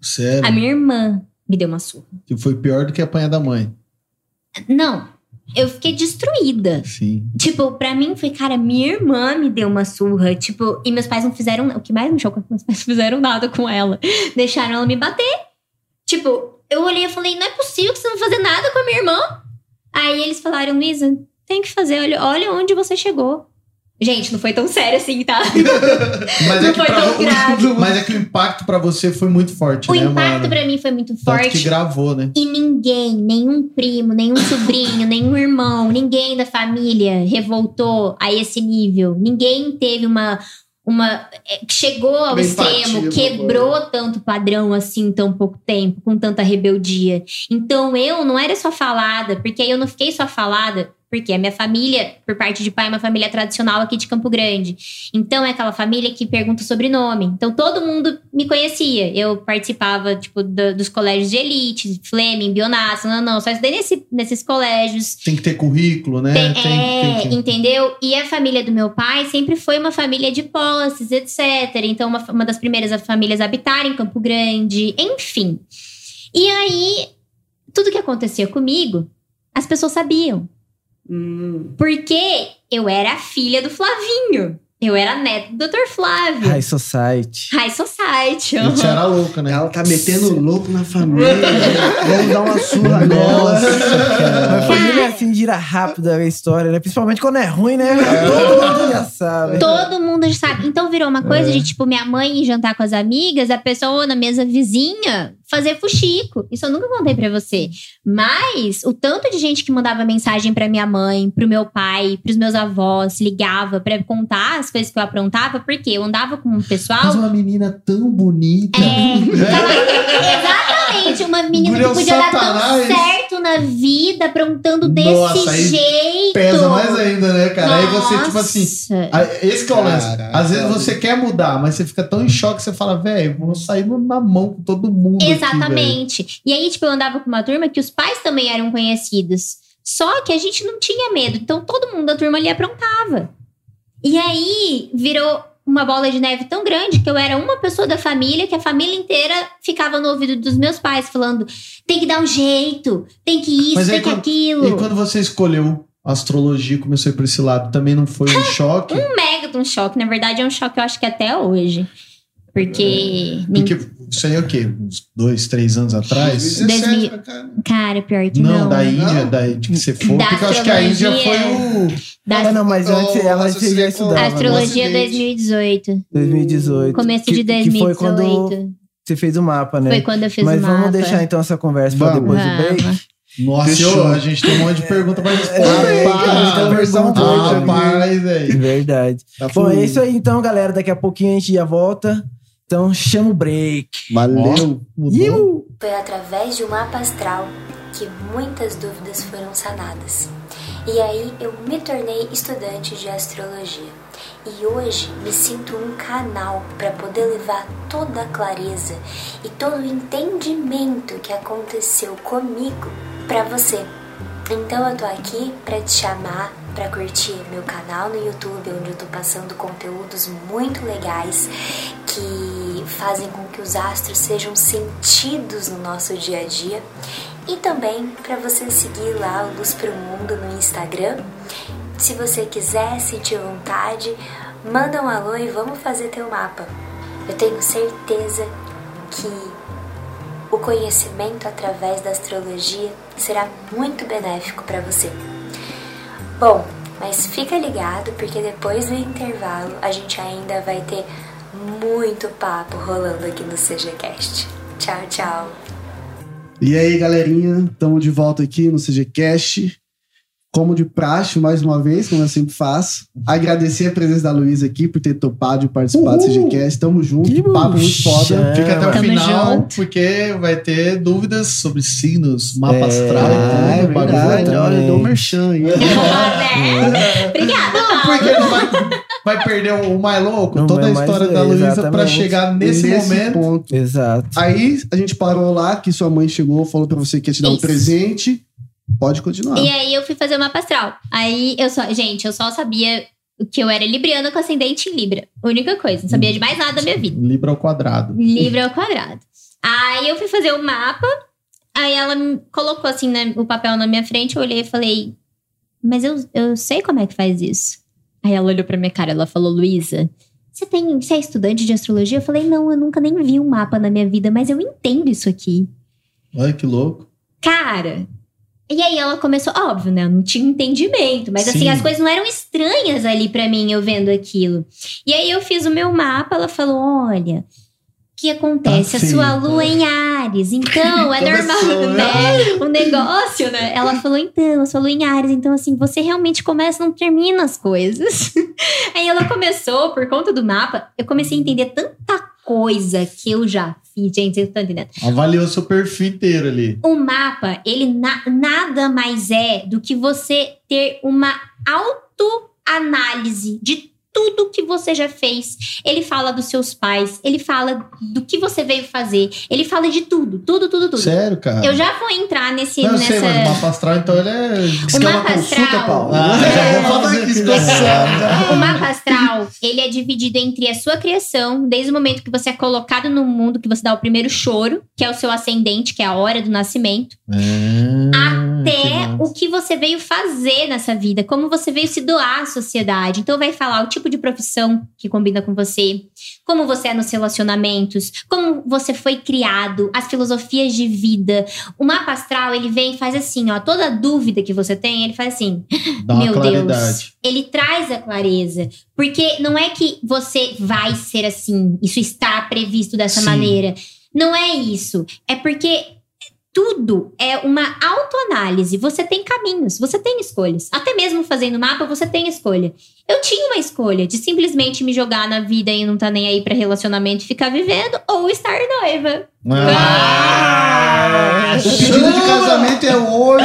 Sério. A minha irmã me deu uma surra. Que foi pior do que apanhar da mãe. Não, eu fiquei destruída. Sim. Tipo, pra mim foi, cara, minha irmã me deu uma surra. Tipo, e meus pais não fizeram. O que mais me chocou é que meus pais não fizeram nada com ela. Deixaram ela me bater. Tipo, eu olhei e falei, não é possível que vocês não fazer nada com a minha irmã. Aí eles falaram, Luísa, tem que fazer, olha, olha onde você chegou. Gente, não foi tão sério assim, tá? Mas Não é foi tão grave. Mas é que o impacto pra você foi muito forte, o né, impacto mano? pra mim foi muito Tanto que forte. gravou, né? E ninguém, nenhum primo, nenhum sobrinho, nenhum irmão, ninguém da família revoltou a esse nível. Ninguém teve uma, uma é, chegou ao Uma extremo, quebrou tanto padrão assim em tão pouco tempo, com tanta rebeldia. Então eu não era só falada, porque aí eu não fiquei só falada, porque a minha família, por parte de pai, é uma família tradicional aqui de Campo Grande. Então é aquela família que pergunta o sobrenome. Então todo mundo me conhecia. Eu participava, tipo, do- dos colégios de elite, Fleming, Bionasso, não, não, só estudei nesse, nesses colégios. Tem que ter currículo, né? Tem- Tem, é, tem entendeu? E a família do meu pai sempre foi uma família de posses, etc. Então, uma, uma das primeiras famílias a habitar em Campo Grande, enfim. E aí, tudo que acontecia comigo, as pessoas sabiam. Hum. Porque eu era a filha do Flavinho. Eu era a neta do Dr. Flávio. High Society. High Society. A gente era louca, né? Ela tá metendo louco na família. Vamos dar uma surra nela. Mas família assim gira rápido a história, né? Principalmente quando é ruim, né? Todo mundo já sabe. Todo mundo já sabe. Então virou uma É. coisa de, tipo, minha mãe jantar com as amigas, a pessoa na mesa vizinha fazer fuxico. Isso eu nunca contei pra você. Mas o tanto de gente que mandava mensagem pra minha mãe, pro meu pai, pros meus avós, ligava pra contar as coisas que eu aprontava, porque eu andava com um pessoal. Mas uma menina tão bonita. É, exatamente, uma menina é que o podia dar satanás. tão certo na vida, aprontando desse Nossa, jeito. Pesa mais ainda, né, cara? Aí você, tipo assim. Nossa. Esse que é o lance. Às vezes você quer mudar, mas você fica tão em choque que você fala, velho, vou sair na mão com todo mundo. aqui, velho." Exatamente. e aí, tipo, eu andava com uma turma que os pais também eram conhecidos. Só que a gente não tinha medo. Então todo mundo da turma ali aprontava. E aí virou uma bola de neve tão grande que eu era uma pessoa da família que a família inteira ficava no ouvido dos meus pais falando: tem que dar um jeito, tem que isso, Mas tem que quando- aquilo. E quando você escolheu astrologia e começou a ir por esse lado, também não foi um choque? Um mega de um choque. Na verdade, é um choque, eu acho que até hoje. Porque. Porque isso aí é o quê? Uns dois, três anos atrás? 2000. cara. Cara, pior que Não, não. da Índia, Não? da, de que você for. Da Porque eu acho que a Índia foi o. Da Ah, não, mas antes Oh, ela já estudava. né? Astrologia acidente. 2018. 2018. Começo que, de Que 2018. foi quando você fez o mapa, né? Foi quando eu fiz Mas o mapa. vamos deixar então essa conversa pra Vamos. depois do break. Nossa, eu- a gente tem um monte de pergunta pra responder. É, Rapaz. Rapaz, velho. Verdade. Tá Bom, é fluindo. isso aí então, galera. Daqui a pouquinho a gente já volta. Então chama o break. Valeu. Foi através de um mapa astral que muitas dúvidas foram sanadas. E aí eu me tornei estudante de astrologia. E hoje me sinto um canal para poder levar toda a clareza e todo o entendimento que aconteceu comigo para você. Então eu tô aqui para te chamar para curtir meu canal no YouTube, onde eu tô passando conteúdos muito legais que fazem com que os astros sejam sentidos no nosso dia a dia. E também para você seguir lá o Luz pro Mundo no Instagram. Se você quiser sentir vontade, manda um alô e vamos fazer teu mapa. Eu tenho certeza que o conhecimento através da astrologia será muito benéfico para você. Bom, mas fica ligado porque depois do intervalo a gente ainda vai ter muito papo rolando aqui no CGCast. Tchau, tchau. E aí, galerinha, estamos de volta aqui no CGCast. Como de praxe, mais uma vez, como eu sempre faço. Agradecer a presença da Luísa aqui por ter topado de participar do. CGCast. Tamo junto, Que papo muito foda. Fica até o Tamo final, junto. porque vai ter dúvidas sobre signos, mapa É, astral. É tudo, bagulho. verdade. Olha, deu um merchan aí. né? Obrigada, Não, Paulo. porque ele vai, vai perder o mais louco, Não toda a é história da Luísa pra chegar nesse, momento. ponto. Exato. Aí a gente parou lá, que sua mãe chegou, falou pra você que ia te dar um Isso. presente. Pode continuar. E aí eu fui fazer o mapa astral. Aí eu só, gente, eu só sabia que eu era libriana com ascendente em Libra. Única coisa, não sabia de mais nada da minha vida. Libra ao quadrado. Libra ao quadrado. Aí eu fui fazer o mapa, aí ela colocou assim né, o papel na minha frente, eu olhei e falei, mas eu, eu sei como é que faz isso. Aí ela olhou pra minha cara, ela falou, Luísa, você tem, você é estudante de astrologia? Eu falei, não, eu nunca nem vi um mapa na minha vida, mas eu entendo isso aqui. Olha que louco. Cara. E aí ela começou, óbvio, né? Eu não tinha entendimento, mas assim, Sim. as coisas não eram estranhas ali pra mim, eu vendo aquilo. E aí eu fiz o meu mapa, ela falou: olha, o que acontece? Tá a sua lua em Ares, então é normal, né? O negócio, né? Ela falou, então, a sua lua em Ares, então assim, você realmente começa não termina as coisas. Aí ela começou, por conta do mapa, eu comecei a entender tanta coisa que eu já fiz, gente, vocês estão entendendo? Avaliou seu perfil inteiro ali. O mapa, ele na- nada mais é do que você ter uma autoanálise de tudo que você já fez. Ele fala dos seus pais, ele fala do que você veio fazer, ele fala de tudo, tudo, tudo, tudo. Sério, cara? Eu já vou entrar nesse Não, eu nessa sei, mas o mapa astral, então ele é. O é uma mapa consulta, astral. Paulo. Ah, já vou fazer aqui. já. O mapa astral, ele é dividido entre a sua criação, desde o momento que você é colocado no mundo, que você dá o primeiro choro, que é o seu ascendente, que é a hora do nascimento, Ah, que até o que você veio fazer nessa vida, como você veio se doar à sociedade. Então vai falar o tipo de profissão que combina com você, como você é nos relacionamentos, como você foi criado, as filosofias de vida. O mapa astral, ele vem e faz assim, ó, toda dúvida que você tem, ele faz assim: Dá meu. Deus, ele traz a clareza. Porque não é que você vai ser assim, isso está previsto dessa Sim. maneira. Não é isso. É porque tudo é uma autoanálise. Você tem caminhos, você tem escolhas. Até mesmo fazendo mapa, você tem escolha. Eu tinha uma escolha de simplesmente me jogar na vida e não tá nem aí pra relacionamento e ficar vivendo, ou estar noiva. Ah! O pedido de casamento é hoje.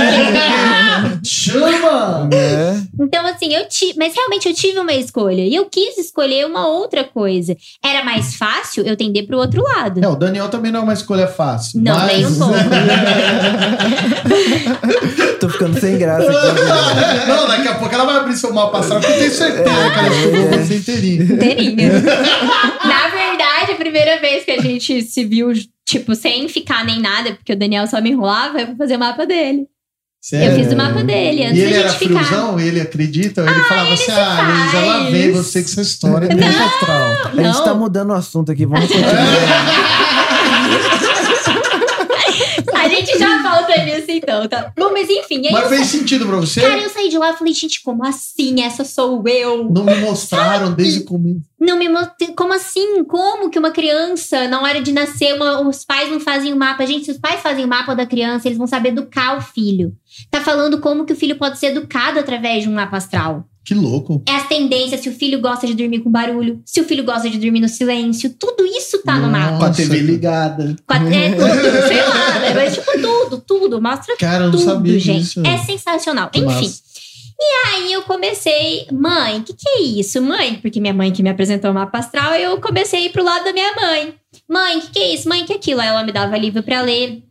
Chama! É. Então, assim, eu tive. Mas realmente eu tive uma escolha. E eu quis escolher uma outra coisa. Era mais fácil eu tender pro outro lado. É, o Daniel também não é uma escolha fácil. Não, mas... nem um pouco. Tô ficando sem graça aqui. não, daqui a pouco ela vai abrir seu mapa astral, porque eu tenho certeza que ela estudou é. você inteirinho. Inteirinha. Na verdade, a primeira vez que a gente se viu, tipo, sem ficar nem nada, porque o Daniel só me enrolava, eu fui fazer o mapa dele. Sério? Eu fiz o mapa dele antes E ele da era ficar. friozão? Ele acredita? Ele falava assim, ah, Luiz, ela faz. vem você com essa história mapa astral. A gente Não. tá mudando o assunto aqui, vamos continuar. A gente já volta nisso então, tá? Bom, mas enfim, aí Mas eu fez sentido pra você? Cara, eu saí de lá e falei, gente, como assim? Essa sou eu. Não me mostraram desde o começo. Não me mostrei. Como assim? Como que uma criança, na hora de nascer, uma- os pais não fazem o mapa? Gente, se os pais fazem o mapa da criança, eles vão saber educar o filho. Tá falando como que o filho pode ser educado através de um mapa astral. Que louco. É as tendências, se o filho gosta de dormir com barulho, se o filho gosta de dormir no silêncio, tudo isso tá no mapa. Com a Nossa, TV ligada. Com a- É tudo, sei lá, né? Mas tipo, tudo, tudo. Mostra Cara, eu não tudo, sabia gente. disso. É sensacional. Que Enfim. massa. Aí eu comecei, mãe, o que, que é isso, mãe? Porque minha mãe que me apresentou o mapa astral, eu comecei a ir pro lado da minha mãe. Mãe, o que, que é isso? Mãe, o que é aquilo? Aí ela me dava livro pra ler.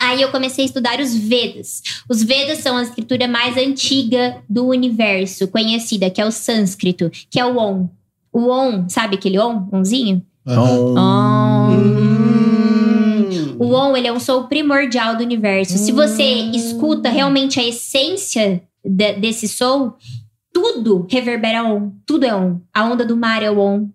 Aí eu comecei a estudar os Vedas. Os Vedas são a escritura mais antiga do universo, conhecida, que é o sânscrito, que é o Om. O Om, sabe aquele Om? Omzinho? Aham. Om. O Om, ele é um som primordial do universo. Se você escuta realmente a essência de- desse som, tudo reverbera Om. Tudo é Om. A onda do mar é o Om.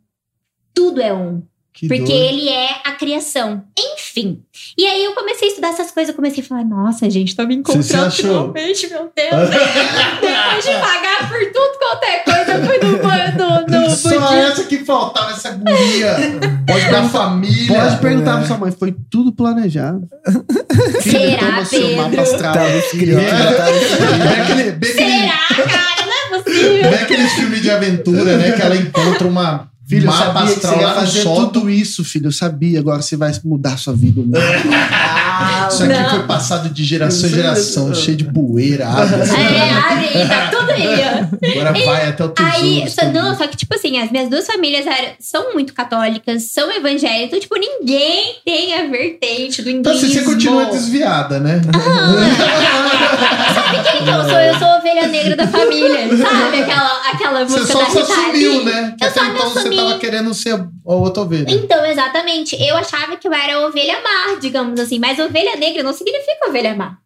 Tudo é Om. Que Porque doido. ele é a criação. Enfim. E aí eu comecei a estudar essas coisas. Eu comecei a falar, nossa, gente, tô me Você se encontrando achou? finalmente, meu Deus. Depois de pagar por tudo quanto é coisa, eu fui no, no, no Só budismo. essa que faltava, essa guria. Pode dar família. Pode perguntar pra sua mãe, foi tudo planejado. Será, Pedro? Tava escrito, É. tava aquele- aquele- Será, cara? Não é possível. bem aqueles filmes de aventura, né? Que ela encontra uma Filho, eu sabia que você ia fazer tudo isso, filho. Eu sabia. Agora você vai mudar sua vida. né? Isso aqui Não. foi passado de geração em aí, geração, isso. cheio de poeira, água. assim. É, aí, tá tudo aí, ó. Agora vai até o tesouro. Aí, só, não, só que, tipo assim, as minhas duas famílias eram, são muito católicas, são evangélicas, então, tipo, ninguém tem a vertente do Então, assim, hinduísmo. você continua desviada, né? Sabe quem que eu sou? Eu sou a ovelha negra da família, sabe? Aquela, aquela Você música só da Rita Lee. né? Que Eu só me então você tava querendo ser a outra ovelha. Então, exatamente. Eu achava que eu era a ovelha má, digamos assim. Mas ovelha negra não significa ovelha má.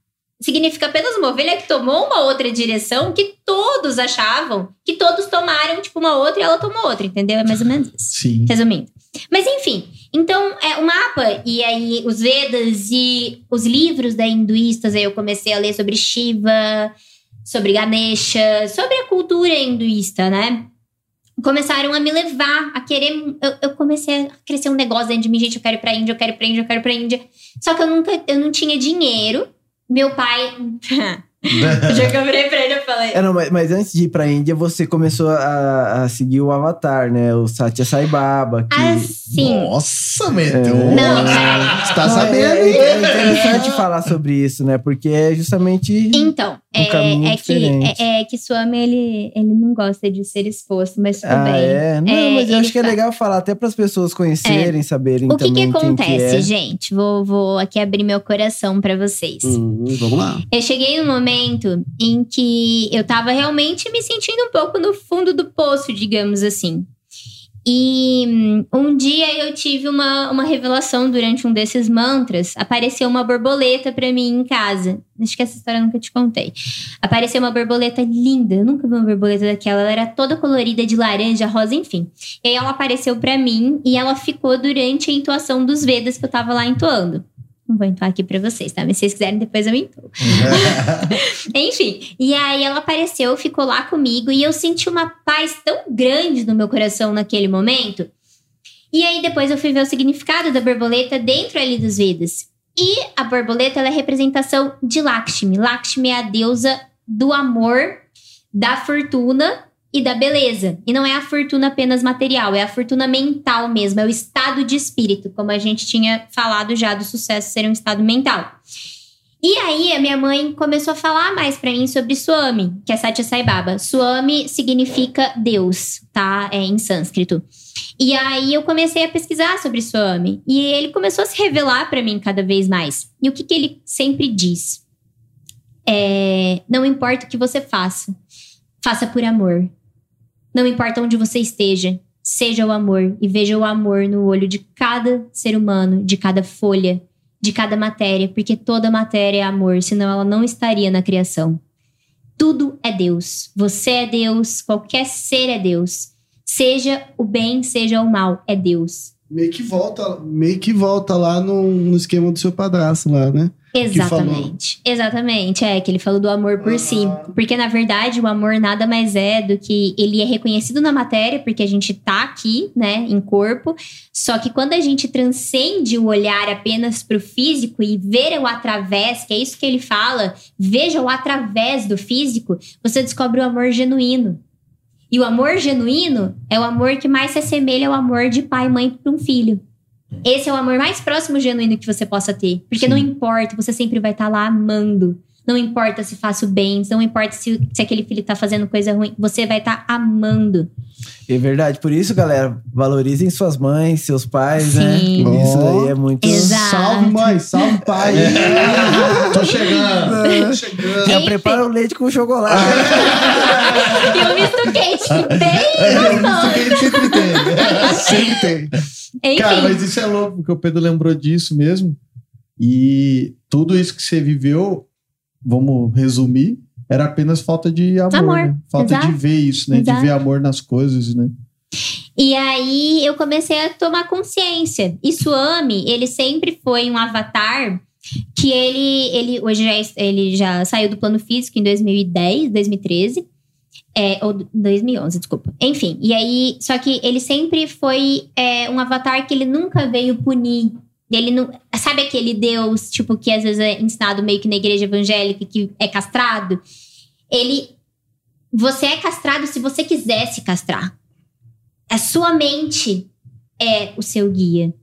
Significa apenas uma ovelha que tomou uma outra direção que todos achavam que todos tomaram, tipo, uma outra e ela tomou outra, entendeu? É mais ou menos isso. Sim. Resumindo. Mas enfim, então é o mapa e aí os Vedas e os livros da hinduístas, aí eu comecei a ler sobre Shiva, sobre Ganesha, sobre a cultura hinduísta, né? Começaram a me levar, a querer. Eu, eu comecei a crescer um negócio dentro de mim, gente. Eu quero ir pra Índia, eu quero ir pra Índia, eu quero ir pra Índia. Só que eu nunca, eu não tinha dinheiro. Meu pai. dia que eu virei pra ele, eu falei. É, não, mas, mas antes de ir pra Índia, você começou a, a seguir o Avatar, né? O Satya Sai Baba. Que... Assim. Nossa, meteu. É. Não. Você tá Não, sabendo, é, é interessante falar sobre isso, né? Porque é justamente. Então, Um é, é, que, é, é que Swami, ele, ele não gosta de ser exposto, mas tudo Ah, bem. é? Não, É, mas eu acho que é legal falar até para as pessoas conhecerem, saberem O que também acontece, que é. gente? Vou, vou aqui abrir meu coração pra vocês. Hum, vamos lá. Eu cheguei num momento em que eu tava realmente me sentindo um pouco no fundo do poço, digamos assim. E hum, um dia eu tive uma, uma revelação durante um desses mantras. Apareceu uma borboleta pra mim em casa. Acho que essa história eu nunca te contei. Apareceu uma borboleta linda. Eu nunca vi uma borboleta daquela. Ela era toda colorida de laranja, rosa, enfim. E aí ela apareceu pra mim e ela ficou durante a entoação dos Vedas que eu tava lá entoando. Não vou entoar aqui pra vocês, tá? Mas se vocês quiserem, depois eu entoo. Enfim, e aí ela apareceu, ficou lá comigo e eu senti uma paz tão grande no meu coração naquele momento. E aí depois eu fui ver o significado da borboleta dentro ali dos Vedas. E a borboleta ela é a representação de Lakshmi. Lakshmi é a deusa do amor, da fortuna e da beleza. E não é a fortuna apenas material, é a fortuna mental mesmo, é o estado de espírito, como a gente tinha falado já do sucesso ser um estado mental. E aí, a minha mãe começou a falar mais pra mim sobre Swami, que é Satya Sai Baba. Swami significa Deus, tá? É em sânscrito. E aí eu comecei a pesquisar sobre Swami. E ele começou a se revelar pra mim cada vez mais. E o que, que ele sempre diz? É, não importa o que você faça, faça por amor. Não importa onde você esteja, seja o amor e veja o amor no olho de cada ser humano, de cada folha, de cada matéria, porque toda matéria é amor, senão ela não estaria na criação. Tudo é Deus. Você é Deus, qualquer ser é Deus. Seja o bem, seja o mal, é Deus. Meio que volta, meio que volta lá no, no esquema do seu padrasto lá, né? Exatamente. Exatamente. É, que ele falou do amor por si. Porque, na verdade, o amor nada mais é do que ele é reconhecido na matéria, porque a gente tá aqui, né, em corpo. Só que quando a gente transcende o olhar apenas pro físico e ver o através, que é isso que ele fala, veja o através do físico, você descobre o amor genuíno. E o amor genuíno é o amor que mais se assemelha ao amor de pai e mãe para um filho. Esse é o amor mais próximo genuíno que você possa ter. Porque Sim. não importa, você sempre vai estar lá amando. Não importa se faço bem, não importa se, se aquele filho tá fazendo coisa ruim, você vai estar amando. É verdade. Por isso, galera, valorizem suas mães, seus pais, né? Sim. Isso Ó. aí é muito. Exato. Salve, mãe, salve, pai. Tô chegando. Tô chegando. Já prepara o leite com chocolate. E um misto quente É, bem isso gostoso. que a gente sempre tem. Sempre tem. Enfim, Cara, mas isso é louco, porque o Pedro lembrou disso mesmo. E tudo isso que você viveu, vamos resumir, era apenas falta de amor. Amor, né? Falta exato. de ver isso, né? Exato. De ver amor nas coisas, né? E aí eu comecei a tomar consciência. E Swami, ele sempre foi um avatar que ele, ele hoje já, é, ele já saiu do plano físico em 2010, 2013. É, ou 2011, desculpa. Enfim, e aí, só que ele sempre foi é, um avatar que ele nunca veio punir. Ele não. Sabe aquele Deus, tipo, que às vezes é ensinado meio que na igreja evangélica, que é castrado? Ele. Você é castrado se você quiser se castrar. A sua mente é o seu guia.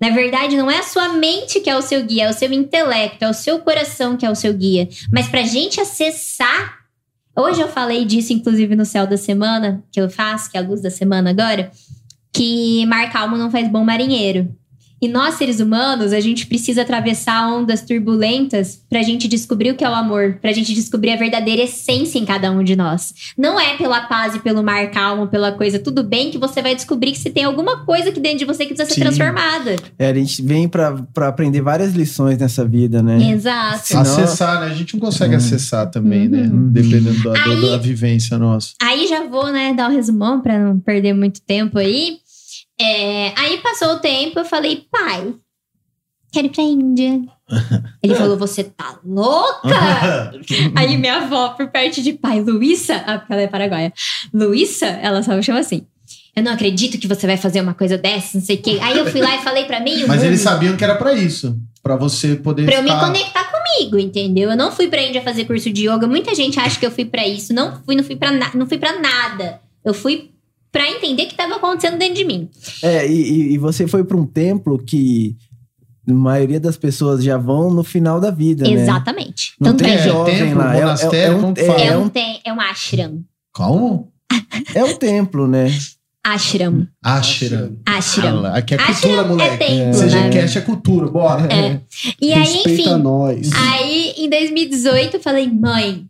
Na verdade, não é a sua mente que é o seu guia, é o seu intelecto, é o seu coração que é o seu guia. Mas pra gente acessar. Hoje eu falei disso, inclusive, no céu da semana, que eu faço, que é a luz da semana agora, que mar calmo não faz bom marinheiro. E nós, seres humanos, a gente precisa atravessar ondas turbulentas pra gente descobrir o que é o amor, pra gente descobrir a verdadeira essência em cada um de nós. Não é pela paz e pelo mar calmo, pela coisa tudo bem, que você vai descobrir que se tem alguma coisa aqui dentro de você que precisa ser Sim. transformada. É, a gente vem pra, pra aprender várias lições nessa vida, né? Exato. Senão- Acessar, né? A gente não consegue Hum. acessar também, né? Uhum. Dependendo da, Aí- da vivência nossa. Aí já vou, né, dar um resumão pra não perder muito tempo aí. É, aí passou o tempo, eu falei, pai, quero ir pra Índia. Ele falou, você tá louca? aí minha avó, por parte de pai, Luísa, ah, porque ela é paraguaia. Luísa, ela só me chama assim. Eu não acredito que você vai fazer uma coisa dessa, não sei o quê. Aí eu fui lá e falei pra mim. Mas eles sabiam que era pra isso. Pra você poder Pra eu me conectar comigo, entendeu? Eu não fui pra Índia fazer curso de yoga. Muita gente acha que eu fui pra isso. Não fui, não fui pra, na- não fui pra nada. Eu fui pra entender o que tava acontecendo dentro de mim. É, e, e- você foi pra um templo que a maioria das pessoas já vão no final da vida, né? Exatamente. Não Tanto tem é. É, jovem templo, lá. É- é- monastério, é um- é-? É é um, tem, é um ashram. Como? É um templo, né? Ashram. Ashram. Ashram. Aqui é Ashram cultura, é moleque. templo, Seja né? cast é cultura, bora. É. E aí, Respeita enfim. nós. Aí, em 2018, eu falei, mãe.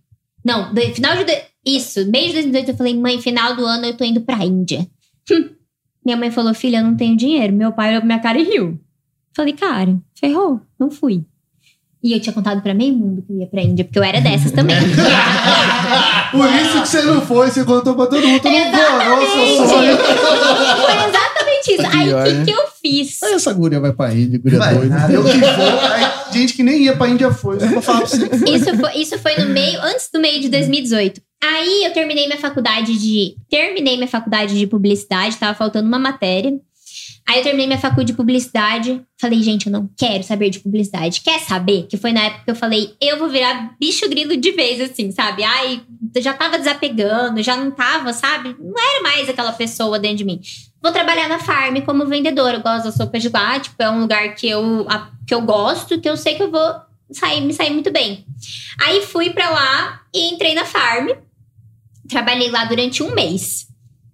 Não, final de. Isso, mês de 2018, eu falei, mãe, final do ano eu tô indo pra Índia. Hum. Minha mãe falou, filha, eu não tenho dinheiro. Meu pai olhou pra minha cara e riu. Falei, cara, ferrou, não fui. E eu tinha contado pra meio mundo que eu ia pra Índia, porque eu era dessas também. Por isso que você não foi, você contou pra todo mundo. Seu Exatamente. sonho. Foi exatamente isso. Aí, Pior, o que, né? que eu fiz? Aí essa guria vai pra Índia, guria Vai, doida. Eu que vou, aí, gente que nem ia pra Índia foi. Só pra falar pra você. Isso foi, isso foi no meio, antes do meio de 2018. Aí eu terminei minha faculdade de. Terminei minha faculdade de publicidade, tava faltando uma matéria. Aí eu terminei minha faculdade de publicidade. Falei, gente, eu não quero saber de publicidade. Quer saber? Que foi na época que eu falei, eu vou virar bicho grilo de vez, assim, sabe? Ai, já tava desapegando, já não tava, sabe? Não era mais aquela pessoa dentro de mim. Vou trabalhar na farm como vendedora. Eu gosto da sopa de lá, tipo, é um lugar que eu, a- que eu gosto, que eu sei que eu vou sair, me sair muito bem. Aí fui pra lá e entrei na farm. Trabalhei lá durante um mês.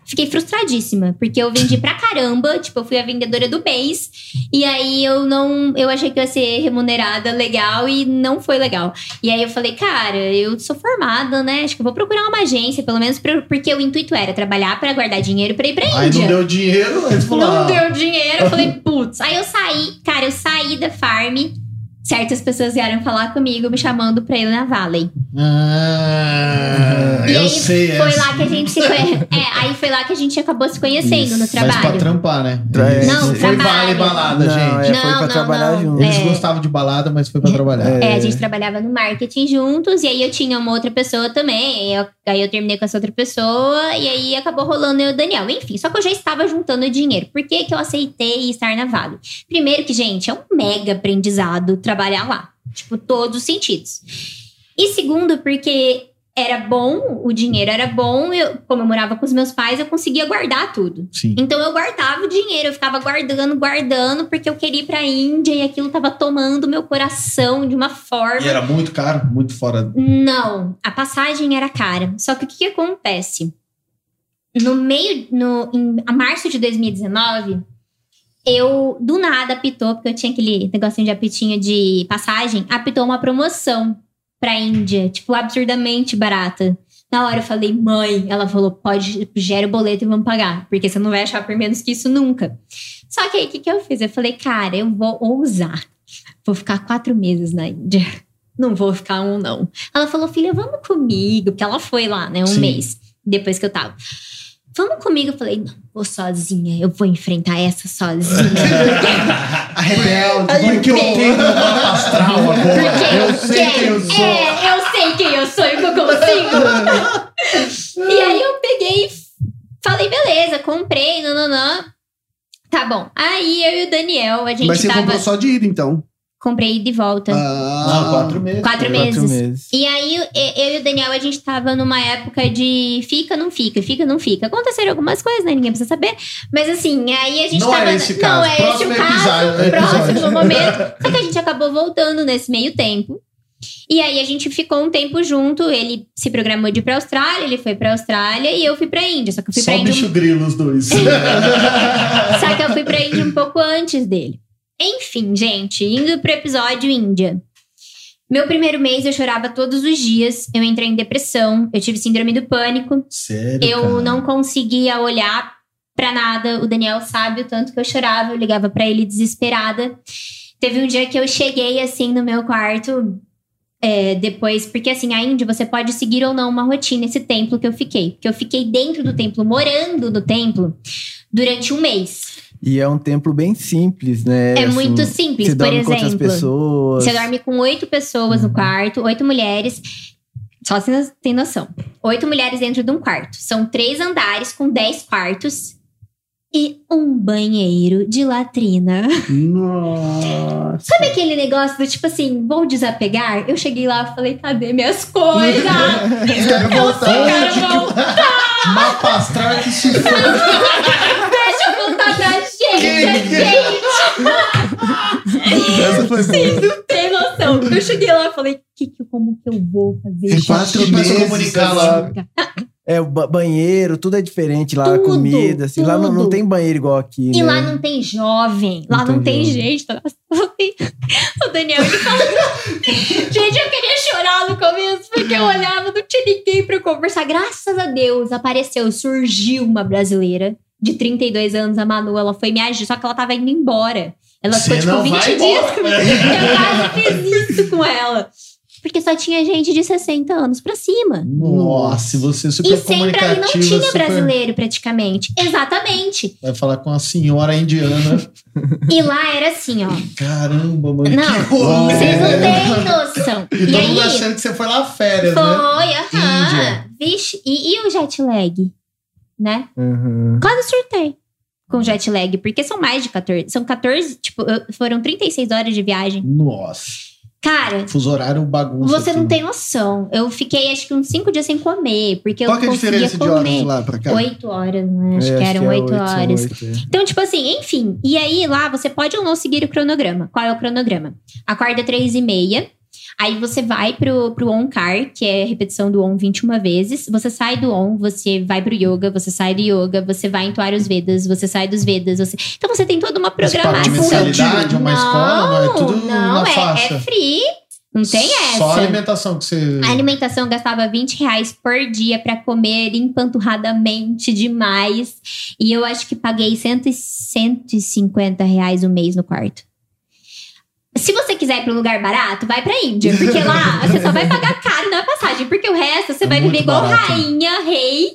Fiquei frustradíssima, porque eu vendi pra caramba, tipo, eu fui a vendedora do mês, e aí eu não, eu achei que eu ia ser remunerada legal e não foi legal. E aí eu falei, cara, eu sou formada, né? Acho que eu vou procurar uma agência, pelo menos pra- porque o intuito era trabalhar pra guardar dinheiro pra ir pra Aí Índia. não deu dinheiro, aí falou, Não ah, deu dinheiro. Eu falei, putz. Aí eu saí, cara, eu saí da farm. Certas pessoas vieram falar comigo, me chamando pra ir na Valley. Ah, e eu aí sei foi essa. lá que a gente se conhe... É, aí foi lá que a gente acabou se conhecendo no Mas pra trabalho. trampar, né? Tra- Isso. Não, foi trabalho. vale balada, não, gente. é, Não, foi pra não, trabalhar não. junto. Eles É. gostavam de balada, mas foi pra trabalhar. É, a gente trabalhava no marketing juntos, e aí eu tinha uma outra pessoa também. eu- aí eu terminei com essa outra pessoa, e aí acabou rolando eu e o Daniel. Enfim, só que eu já estava juntando dinheiro. Por que, que eu aceitei estar na Vale? Primeiro que, gente, é um mega aprendizado trabalhar lá. Tipo, todos os sentidos. E segundo, porque era bom, o dinheiro era bom, eu, como eu morava com os meus pais, eu conseguia guardar tudo. Sim. Então eu guardava o dinheiro, eu ficava guardando, guardando, porque eu queria ir pra Índia e aquilo tava tomando meu coração de uma forma. E era muito caro, muito fora. Não, a passagem era cara. Só que o que, que acontece? No meio, no, em a março de 2019, eu do nada apitou, porque eu tinha aquele negocinho de apitinho de passagem, apitou uma promoção pra Índia, tipo, absurdamente barata. Na hora eu falei, mãe, ela falou, pode, gera o boleto e vamos pagar, porque você não vai achar por menos que isso nunca. Só que aí o que, que eu fiz? Eu falei, cara, eu vou ousar. Vou ficar quatro meses na Índia. Não vou ficar um, não. Ela falou, filha, vamos comigo, porque ela foi lá, né, um Sim. mês depois que eu tava. Vamos comigo. Eu falei, não, vou sozinha, eu vou enfrentar essa sozinha. A rebelde. Porque eu tenho um mapa astral agora. Porque Eu sei quem eu sou. É, eu sei quem eu sou e o que eu consigo. e aí eu peguei e falei, beleza, comprei, nananã. Tá bom. Aí eu e o Daniel, a gente Mas você tava. comprou só de ida, então. Comprei de volta. Ah, Não, quatro meses. Quatro Quatro meses. meses. E aí, eu e o Daniel, a gente tava numa época de fica, não fica, fica, não fica. Aconteceram algumas coisas, né? Ninguém precisa saber. Mas assim, aí a gente Não tava. é esse não caso. é Próximo esse o caso. episódio. Próximo Episódio. momento. Só que a gente acabou voltando nesse meio tempo. E aí a gente ficou um tempo junto. Ele se programou de ir pra Austrália, ele foi pra Austrália e eu fui pra Índia. Só que eu fui Só pra Índia. bicho grilo os dois. Só que eu fui pra Índia um pouco antes dele. Enfim, gente, indo pro episódio Índia. Meu primeiro mês eu chorava todos os dias, eu entrei em depressão, eu tive síndrome do pânico, Sério, eu cara? não conseguia olhar pra nada. O Daniel sabe o tanto que eu chorava, eu ligava pra ele desesperada. Teve um dia que eu cheguei assim no meu quarto, é, depois, porque assim, a Índia você pode seguir ou não uma rotina, esse templo que eu fiquei. Porque eu fiquei dentro do templo, morando no templo, durante um mês. E é um templo bem simples, né? É Assim, muito simples, Você por dorme com outras exemplo. pessoas. Você dorme com oito pessoas Uhum. no quarto, oito mulheres. Só você tem noção. Oito mulheres dentro de um quarto. São três andares com dez quartos. e um banheiro de latrina. Nossa. Sabe aquele negócio do tipo assim, vou desapegar? Eu cheguei lá e falei, cadê minhas coisas? Quero voltar. Quero voltar, Mapa astral é que se for. deixa eu voltar pra gente, gente. Essa foi boa. Não tem noção. Eu cheguei lá e falei, que, que, como que eu vou fazer? Tem quatro meses. comunicar lá. É, o ba- banheiro, tudo é diferente lá, a Tudo, comida, assim. Lá não, não tudo. tem banheiro igual aqui, E né? lá não tem jovem, lá Não não tem tem gente. Nossa, não tem- O Daniel ele falou. gente, eu queria chorar no começo, porque eu olhava, não tinha ninguém pra eu conversar. Graças a Deus apareceu, surgiu uma brasileira de 32 anos, a Manu, ela foi me agir, só que ela tava indo embora. Ela ficou tipo não 20 vai dias embora. comigo. Eu quase fiz isso com ela. Porque só tinha gente de 60 anos pra cima. Nossa, você é super E sempre ali não tinha super- brasileiro, praticamente. Exatamente. Vai falar com a senhora indiana. E lá era assim, ó. Caramba, mano. Não, que rolê. vocês não têm noção. E E, todo mundo aí, achando que você foi lá férias, foi, né? aham. Índia. Vixe, e, e o jet lag? Né? Uhum. Quase surtei com jet lag, porque são mais de 14. São 14, tipo, foram 36 horas de viagem. Nossa. Cara, Fuso horário bagunça. você não tudo. tem noção. Eu fiquei acho que uns 5 dias sem comer, porque Qual eu que é a não conseguia diferença de horas comer. lá pra cá? 8 horas, né? Acho É, que eram é 8 são horas. oito, é. Então, tipo assim, enfim. E aí lá você pode ou não seguir o cronograma. Qual é o cronograma? Acorda três e meia. Aí você vai pro, pro on-car, que é repetição do on 21 vezes. Você sai do on, você vai pro yoga, você sai do yoga, você vai entoar os Vedas, você sai dos Vedas. Você... Então você tem toda uma Mas paga programação. mensalidade, é uma escola, não, é tudo não, na é, faixa. é free. Não tem essa. Só a alimentação que você. A alimentação gastava 20 reais por dia pra comer empanturradamente demais. E eu acho que paguei 100, e 150 reais o mês no quarto. Se você quiser ir pra um lugar barato, vai pra Índia. Porque lá você só vai pagar caro na passagem. Porque o resto você É vai viver igual barato. rainha, rei.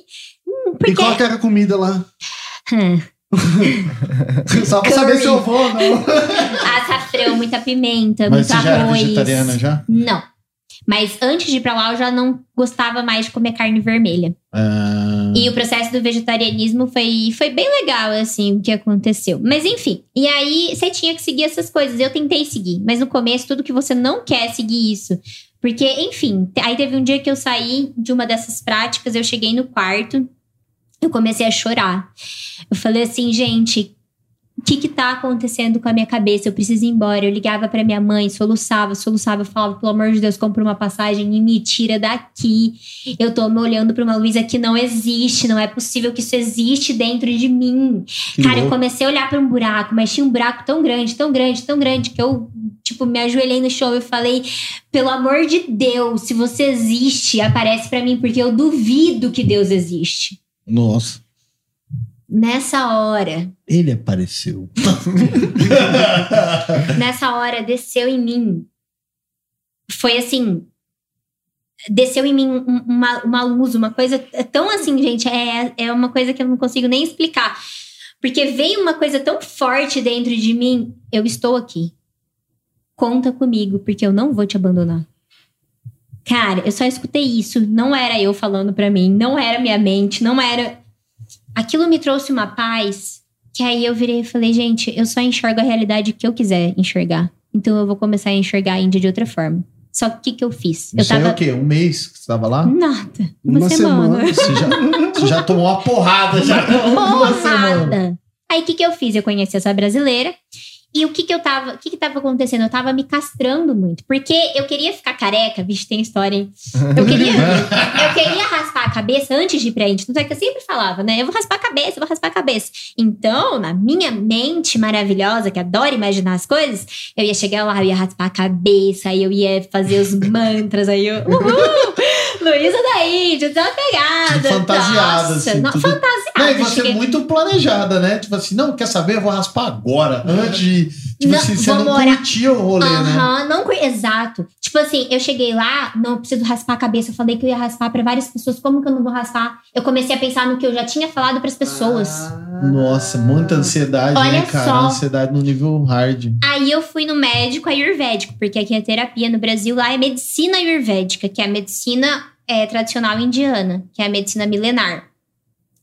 Hum, E Porque. qual que era a comida lá? Hum, Só pra saber Curry. se eu vou ou não. açafrão, muita pimenta, Mas muito você já era arroz. vegetariana já? Não. Mas antes de ir pra lá, eu já não gostava mais de comer carne vermelha. Ah, E o processo do vegetarianismo foi, foi bem legal, assim, o que aconteceu. Mas enfim, e aí você tinha que seguir essas coisas. Eu tentei seguir, mas no começo, tudo que você não quer seguir isso. Porque, enfim, aí teve um dia que eu saí de uma dessas práticas, eu cheguei no quarto, eu comecei a chorar. Eu falei assim, gente. O que que tá acontecendo com a minha cabeça? Eu preciso ir embora. Eu ligava pra minha mãe, soluçava, soluçava. Eu falava, pelo amor de Deus, compra uma passagem e me tira daqui. Eu tô me olhando pra uma Luísa que não existe, não é possível que isso existe dentro de mim. que Cara, eu louco. comecei a olhar pra um buraco, mas tinha um buraco tão grande, tão grande, tão grande, que eu, tipo, me ajoelhei no chão e falei: pelo amor de Deus, se você existe, aparece pra mim, porque eu duvido que Deus existe. Nossa. Nessa hora, Ele apareceu. nessa hora, desceu em mim. Foi assim. Desceu em mim um- uma, uma luz, uma coisa tão assim, gente. É, é uma coisa que eu não consigo nem explicar. Porque veio uma coisa tão forte dentro de mim. Eu estou aqui. Conta comigo, porque eu não vou te abandonar. Cara, eu só escutei isso. Não era eu falando pra mim, não era minha mente, não era. Aquilo me trouxe uma paz que aí eu virei e falei, gente, eu só enxergo a realidade que eu quiser enxergar. Então eu vou começar a enxergar a Índia de outra forma. Só que o que, que eu fiz? Eu Isso é tava. o quê? Um mês que você tava lá? Nada. Uma, Uma semana. semana. Você já, você já tomou uma porrada já. Uma semana. Porrada! Aí o que, que eu fiz? Eu conheci essa brasileira. E o que que eu tava, o que que tava acontecendo? Eu tava me castrando muito, porque eu queria ficar careca, vixe, tem história, hein? Eu queria, eu queria raspar a cabeça antes de ir pra Índia. Tanto é que eu sempre falava, né? Eu vou raspar a cabeça, eu vou raspar a cabeça. Então, na minha mente maravilhosa, que adora imaginar as coisas, eu ia chegar lá, eu ia raspar a cabeça, aí eu ia fazer os mantras, aí eu. Uhul! Luísa da Índia, desapegada. Fantasiada, Nossa, assim, não, tudo- fantasiada. Não, e você cheguei- muito planejada, né? Tipo assim, não, quer saber? Eu vou raspar agora. Antes de. Tipo Não, assim, você não morar- curtia o rolê, né? Aham, não cur- Exato. Tipo assim, eu cheguei lá, não preciso raspar a cabeça. Eu falei que eu ia raspar pra várias pessoas. Como que eu não vou raspar? Eu comecei a pensar no que eu já tinha falado pras pessoas. Nossa, muita ansiedade, Olha né, cara? só. Ansiedade no nível hard. Aí eu fui no médico ayurvédico, porque aqui é terapia no Brasil, lá é medicina ayurvédica, que é a medicina é, tradicional indiana, que é a medicina milenar.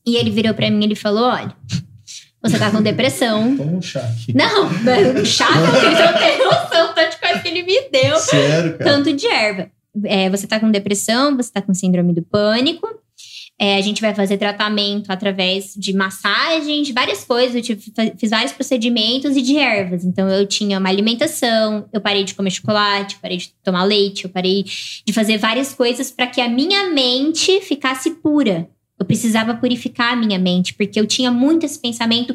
E ele virou pra mim e ele falou: olha, você tá com depressão. Toma um chá aqui. Não, um chá, vocês não têm noção, tanto de coisa que ele me deu. Sério, cara. Tanto de erva. É, você tá com depressão, você tá com síndrome do pânico. É, a gente vai fazer tratamento através de massagens, várias coisas. Eu tive- fiz vários procedimentos e de ervas. Então, eu tinha uma alimentação, eu parei de comer chocolate, parei de tomar leite, eu parei de fazer várias coisas para que a minha mente ficasse pura. Eu precisava purificar a minha mente, porque eu tinha muito esse pensamento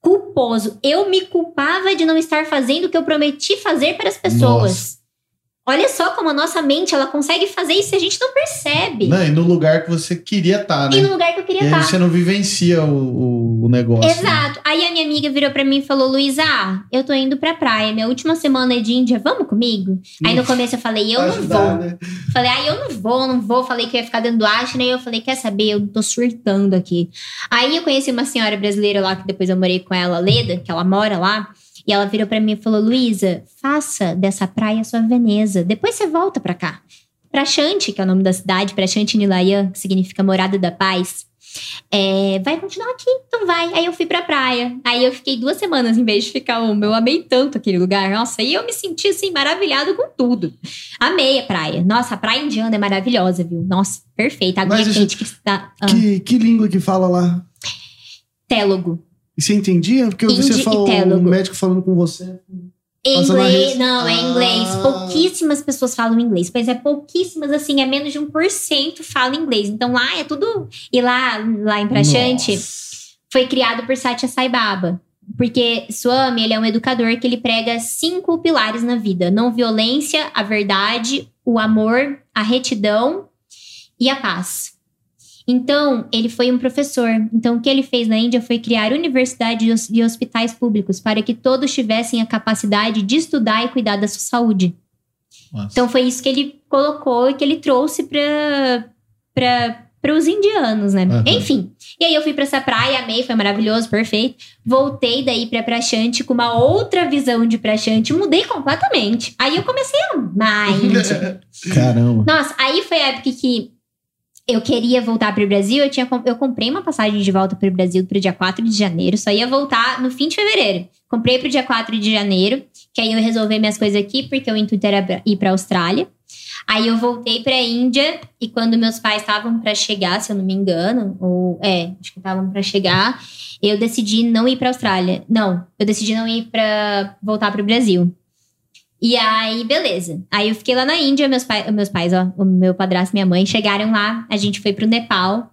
culposo. Eu me culpava de não estar fazendo o que eu prometi fazer para as pessoas. Olha só como a nossa mente ela consegue fazer isso e a gente não percebe. Não, e no lugar que você queria estar, né? E no lugar que eu queria aí estar. você não vivencia o, o, negócio. né? Exato. Aí a minha amiga virou pra mim e falou: Luísa, ah, eu tô indo pra praia. Minha última semana é de Índia, vamos comigo? Aí no começo eu falei: eu Pra não ajudar, vou. né? Falei, ah, eu não vou, não vou. Falei que eu ia ficar dando Ashna. E eu falei, quer saber? Eu tô surtando aqui. Aí eu conheci uma senhora brasileira lá, que depois eu morei com ela, Leda, que ela mora lá. E ela virou pra mim e falou, Luísa, faça dessa praia sua Veneza. Depois você volta pra cá. Prachante, que é o nome da cidade, Prachante Nilayan, que significa morada da paz. É, vai continuar aqui, então vai. Aí eu fui pra praia. Aí eu fiquei duas semanas em vez de ficar uma. Eu amei tanto aquele lugar. Nossa, aí eu me senti assim, maravilhado com tudo. Amei a praia. Nossa, a praia indiana é maravilhosa, viu? Nossa, perfeita. A aguinha Mas, quente que está. Ah, Que, que língua que fala lá? télogo. E você entendia? Porque Hindi você falou, um médico falando com você. Inglês, não, é Ah. inglês. Pouquíssimas pessoas falam inglês. Pois é, pouquíssimas, assim, é menos de 1% falam inglês. Então lá é tudo. E lá, lá em Prachante, foi criado por Satya Sai Baba. Porque Swami, ele é um educador que ele prega cinco pilares na vida: não violência, a verdade, o amor, a retidão e a paz. Então, ele foi um professor. Então, o que ele fez na Índia foi criar universidades e hos- hospitais públicos para que todos tivessem a capacidade de estudar e cuidar da sua saúde. Nossa. Então, foi isso que ele colocou e que ele trouxe para para os indianos, né? Aham. Enfim. E aí eu fui para essa praia, amei, foi maravilhoso, perfeito. Voltei daí para Prachante com uma outra visão de Prachante, mudei completamente. Aí eu comecei a amar a Índia. Caramba. Nossa, aí foi a época que eu queria voltar pro Brasil. Eu, tinha, eu comprei uma passagem de volta pro Brasil pro dia 4 de janeiro. Só ia voltar no fim de fevereiro. Comprei pro dia 4 de janeiro, que aí eu resolvi minhas coisas aqui, porque o intuito era ir pra Austrália. Aí eu voltei pra Índia e quando meus pais estavam pra chegar, se eu não me engano, ou é, acho que estavam pra chegar, eu decidi não ir pra Austrália. Não, eu decidi não ir pra voltar pro Brasil. E aí, beleza. Aí eu fiquei lá na Índia, meus, pai, meus pais, ó, o meu padrasto e minha mãe chegaram lá, a gente foi pro Nepal.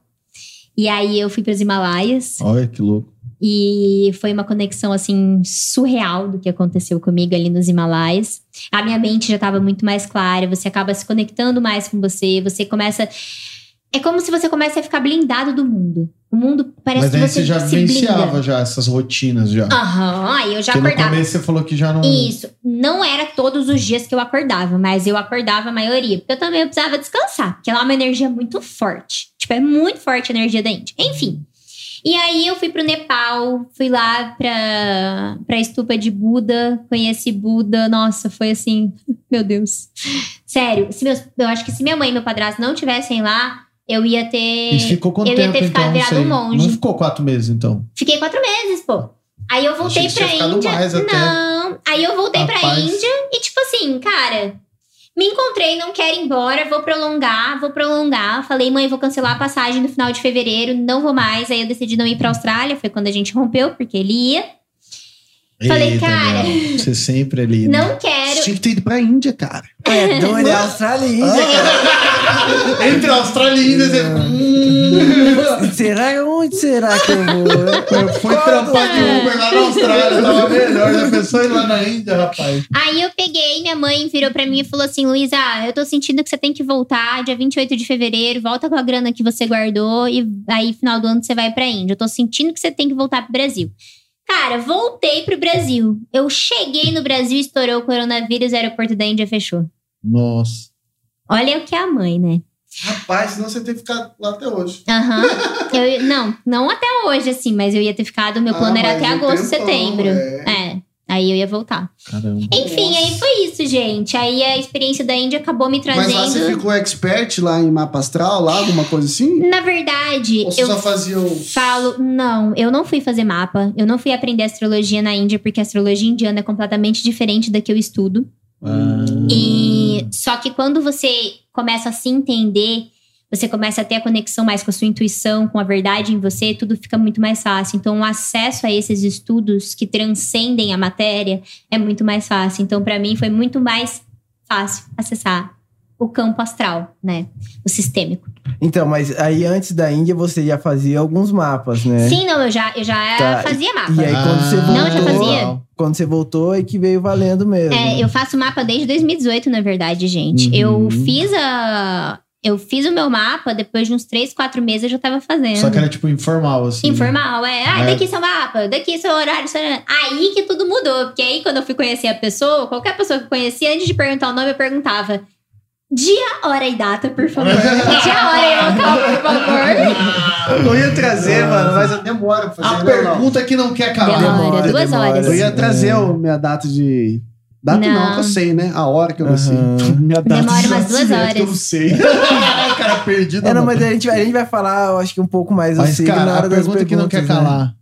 E aí eu fui pros Himalaias. Olha que louco. E foi uma conexão, assim, surreal do que aconteceu comigo ali nos Himalaias. A minha mente já estava muito mais clara, você acaba se conectando mais com você, você começa. É como se você começa a ficar blindado do mundo. O mundo parece Mas que aí você você já se vivenciava já essas rotinas já. Aham, aí eu já Porque no acordava. começo você falou que já não. Isso. Não era todos os dias que eu acordava, mas eu acordava a maioria. Porque eu também precisava descansar. Porque lá é uma energia muito forte. Tipo, é muito forte a energia da Índia. Enfim. E aí eu fui pro Nepal, fui lá pra, pra estupa de Buda, conheci Buda. Nossa, foi assim, meu Deus. Sério, se meus, eu acho que se minha mãe e meu padrasto não tivessem lá, eu ia ter. E ficou quanto eu ia tempo, ter ficado então? virado um monge. Não ficou quatro meses, então. Fiquei quatro meses, pô. Aí eu voltei Achei que pra Índia. mais até. Não. Aí eu voltei pra Rapaz. Índia e, tipo assim, cara, me encontrei, não quero ir embora, vou prolongar, vou prolongar. Falei, mãe, vou cancelar a passagem no final de fevereiro, não vou mais. Aí eu decidi não ir pra Austrália, foi quando a gente rompeu, porque ele ia. Falei, Eita, cara, não. Você sempre ali. né? Não Você quero. tinha que ter ido pra Índia, cara. É doido, é Austrália e Índia, cara. Entre Austrália e Índia, você. Será? Onde será que eu vou? Eu fui trampar de Uber lá na Austrália, tava melhor. Já pensou ir lá na Índia, rapaz? Aí eu peguei, minha mãe virou pra mim e falou assim: Luísa, eu tô sentindo que você tem que voltar dia 28 de fevereiro, volta com a grana que você guardou e aí final do ano você vai pra Índia. Eu tô sentindo que você tem que voltar pro Brasil. Cara, voltei pro Brasil. Eu cheguei no Brasil, estourou o coronavírus, o aeroporto da Índia fechou. Nossa. Olha o que é a mãe, né? Rapaz, senão você tem que ficar lá até hoje. Aham. Eu- não, não até hoje, assim, mas eu ia ter ficado. Meu plano Ah, era até agosto, tempão, setembro. é. É. Aí eu ia voltar. Caramba. Enfim, aí foi isso, gente. Aí a experiência da Índia acabou me Mas lá você trazendo. ficou expert lá em mapa astral, lá, alguma coisa assim? Na verdade, Ou você eu só fazia o... falo. Não, eu não fui fazer mapa. Eu não fui aprender astrologia na Índia, porque a astrologia indiana é completamente diferente da que eu estudo. Ah. E só que quando você começa a se entender, você começa a ter a conexão mais com a sua intuição, com a verdade em você, tudo fica muito mais fácil. Então, o acesso a esses estudos que transcendem a matéria é muito mais fácil. Então, para mim, foi muito mais fácil acessar o campo astral, né? O sistêmico. Então, mas aí antes da Índia você já fazia alguns mapas, né? Sim, não, eu já, eu já Tá, fazia mapa. E aí quando você voltou, Não, eu já fazia. quando você voltou é que veio valendo mesmo. É, eu faço mapa desde 2018, na verdade, gente. Uhum. Eu fiz a. Eu fiz o meu mapa, depois de uns 3, 4 meses eu já tava fazendo. Só que era tipo informal, assim. Informal, é. Ah, É. daqui seu mapa, daqui seu horário. Seu... horário. Aí que tudo mudou. Porque aí, quando eu fui conhecer a pessoa, qualquer pessoa que eu conhecia, antes de perguntar o nome, eu perguntava: dia, hora e data, por favor. dia, hora e local, por favor. Eu ia trazer, mano, mas eu demoro pra A fazer. não, não. pergunta que não quer calar. Demora, Demora, duas demora. horas. Eu ia trazer É. a minha data de... Data não, Não. que eu sei, né? A hora que eu nasci. Aham. Minha data Demora de umas duas nascimento que Eu horas. não sei. o cara perdido. É, não, mas a gente, vai- a gente vai falar, eu acho que um pouco mais Mas, assim cara, na hora a das pergunta que não quer né? calar.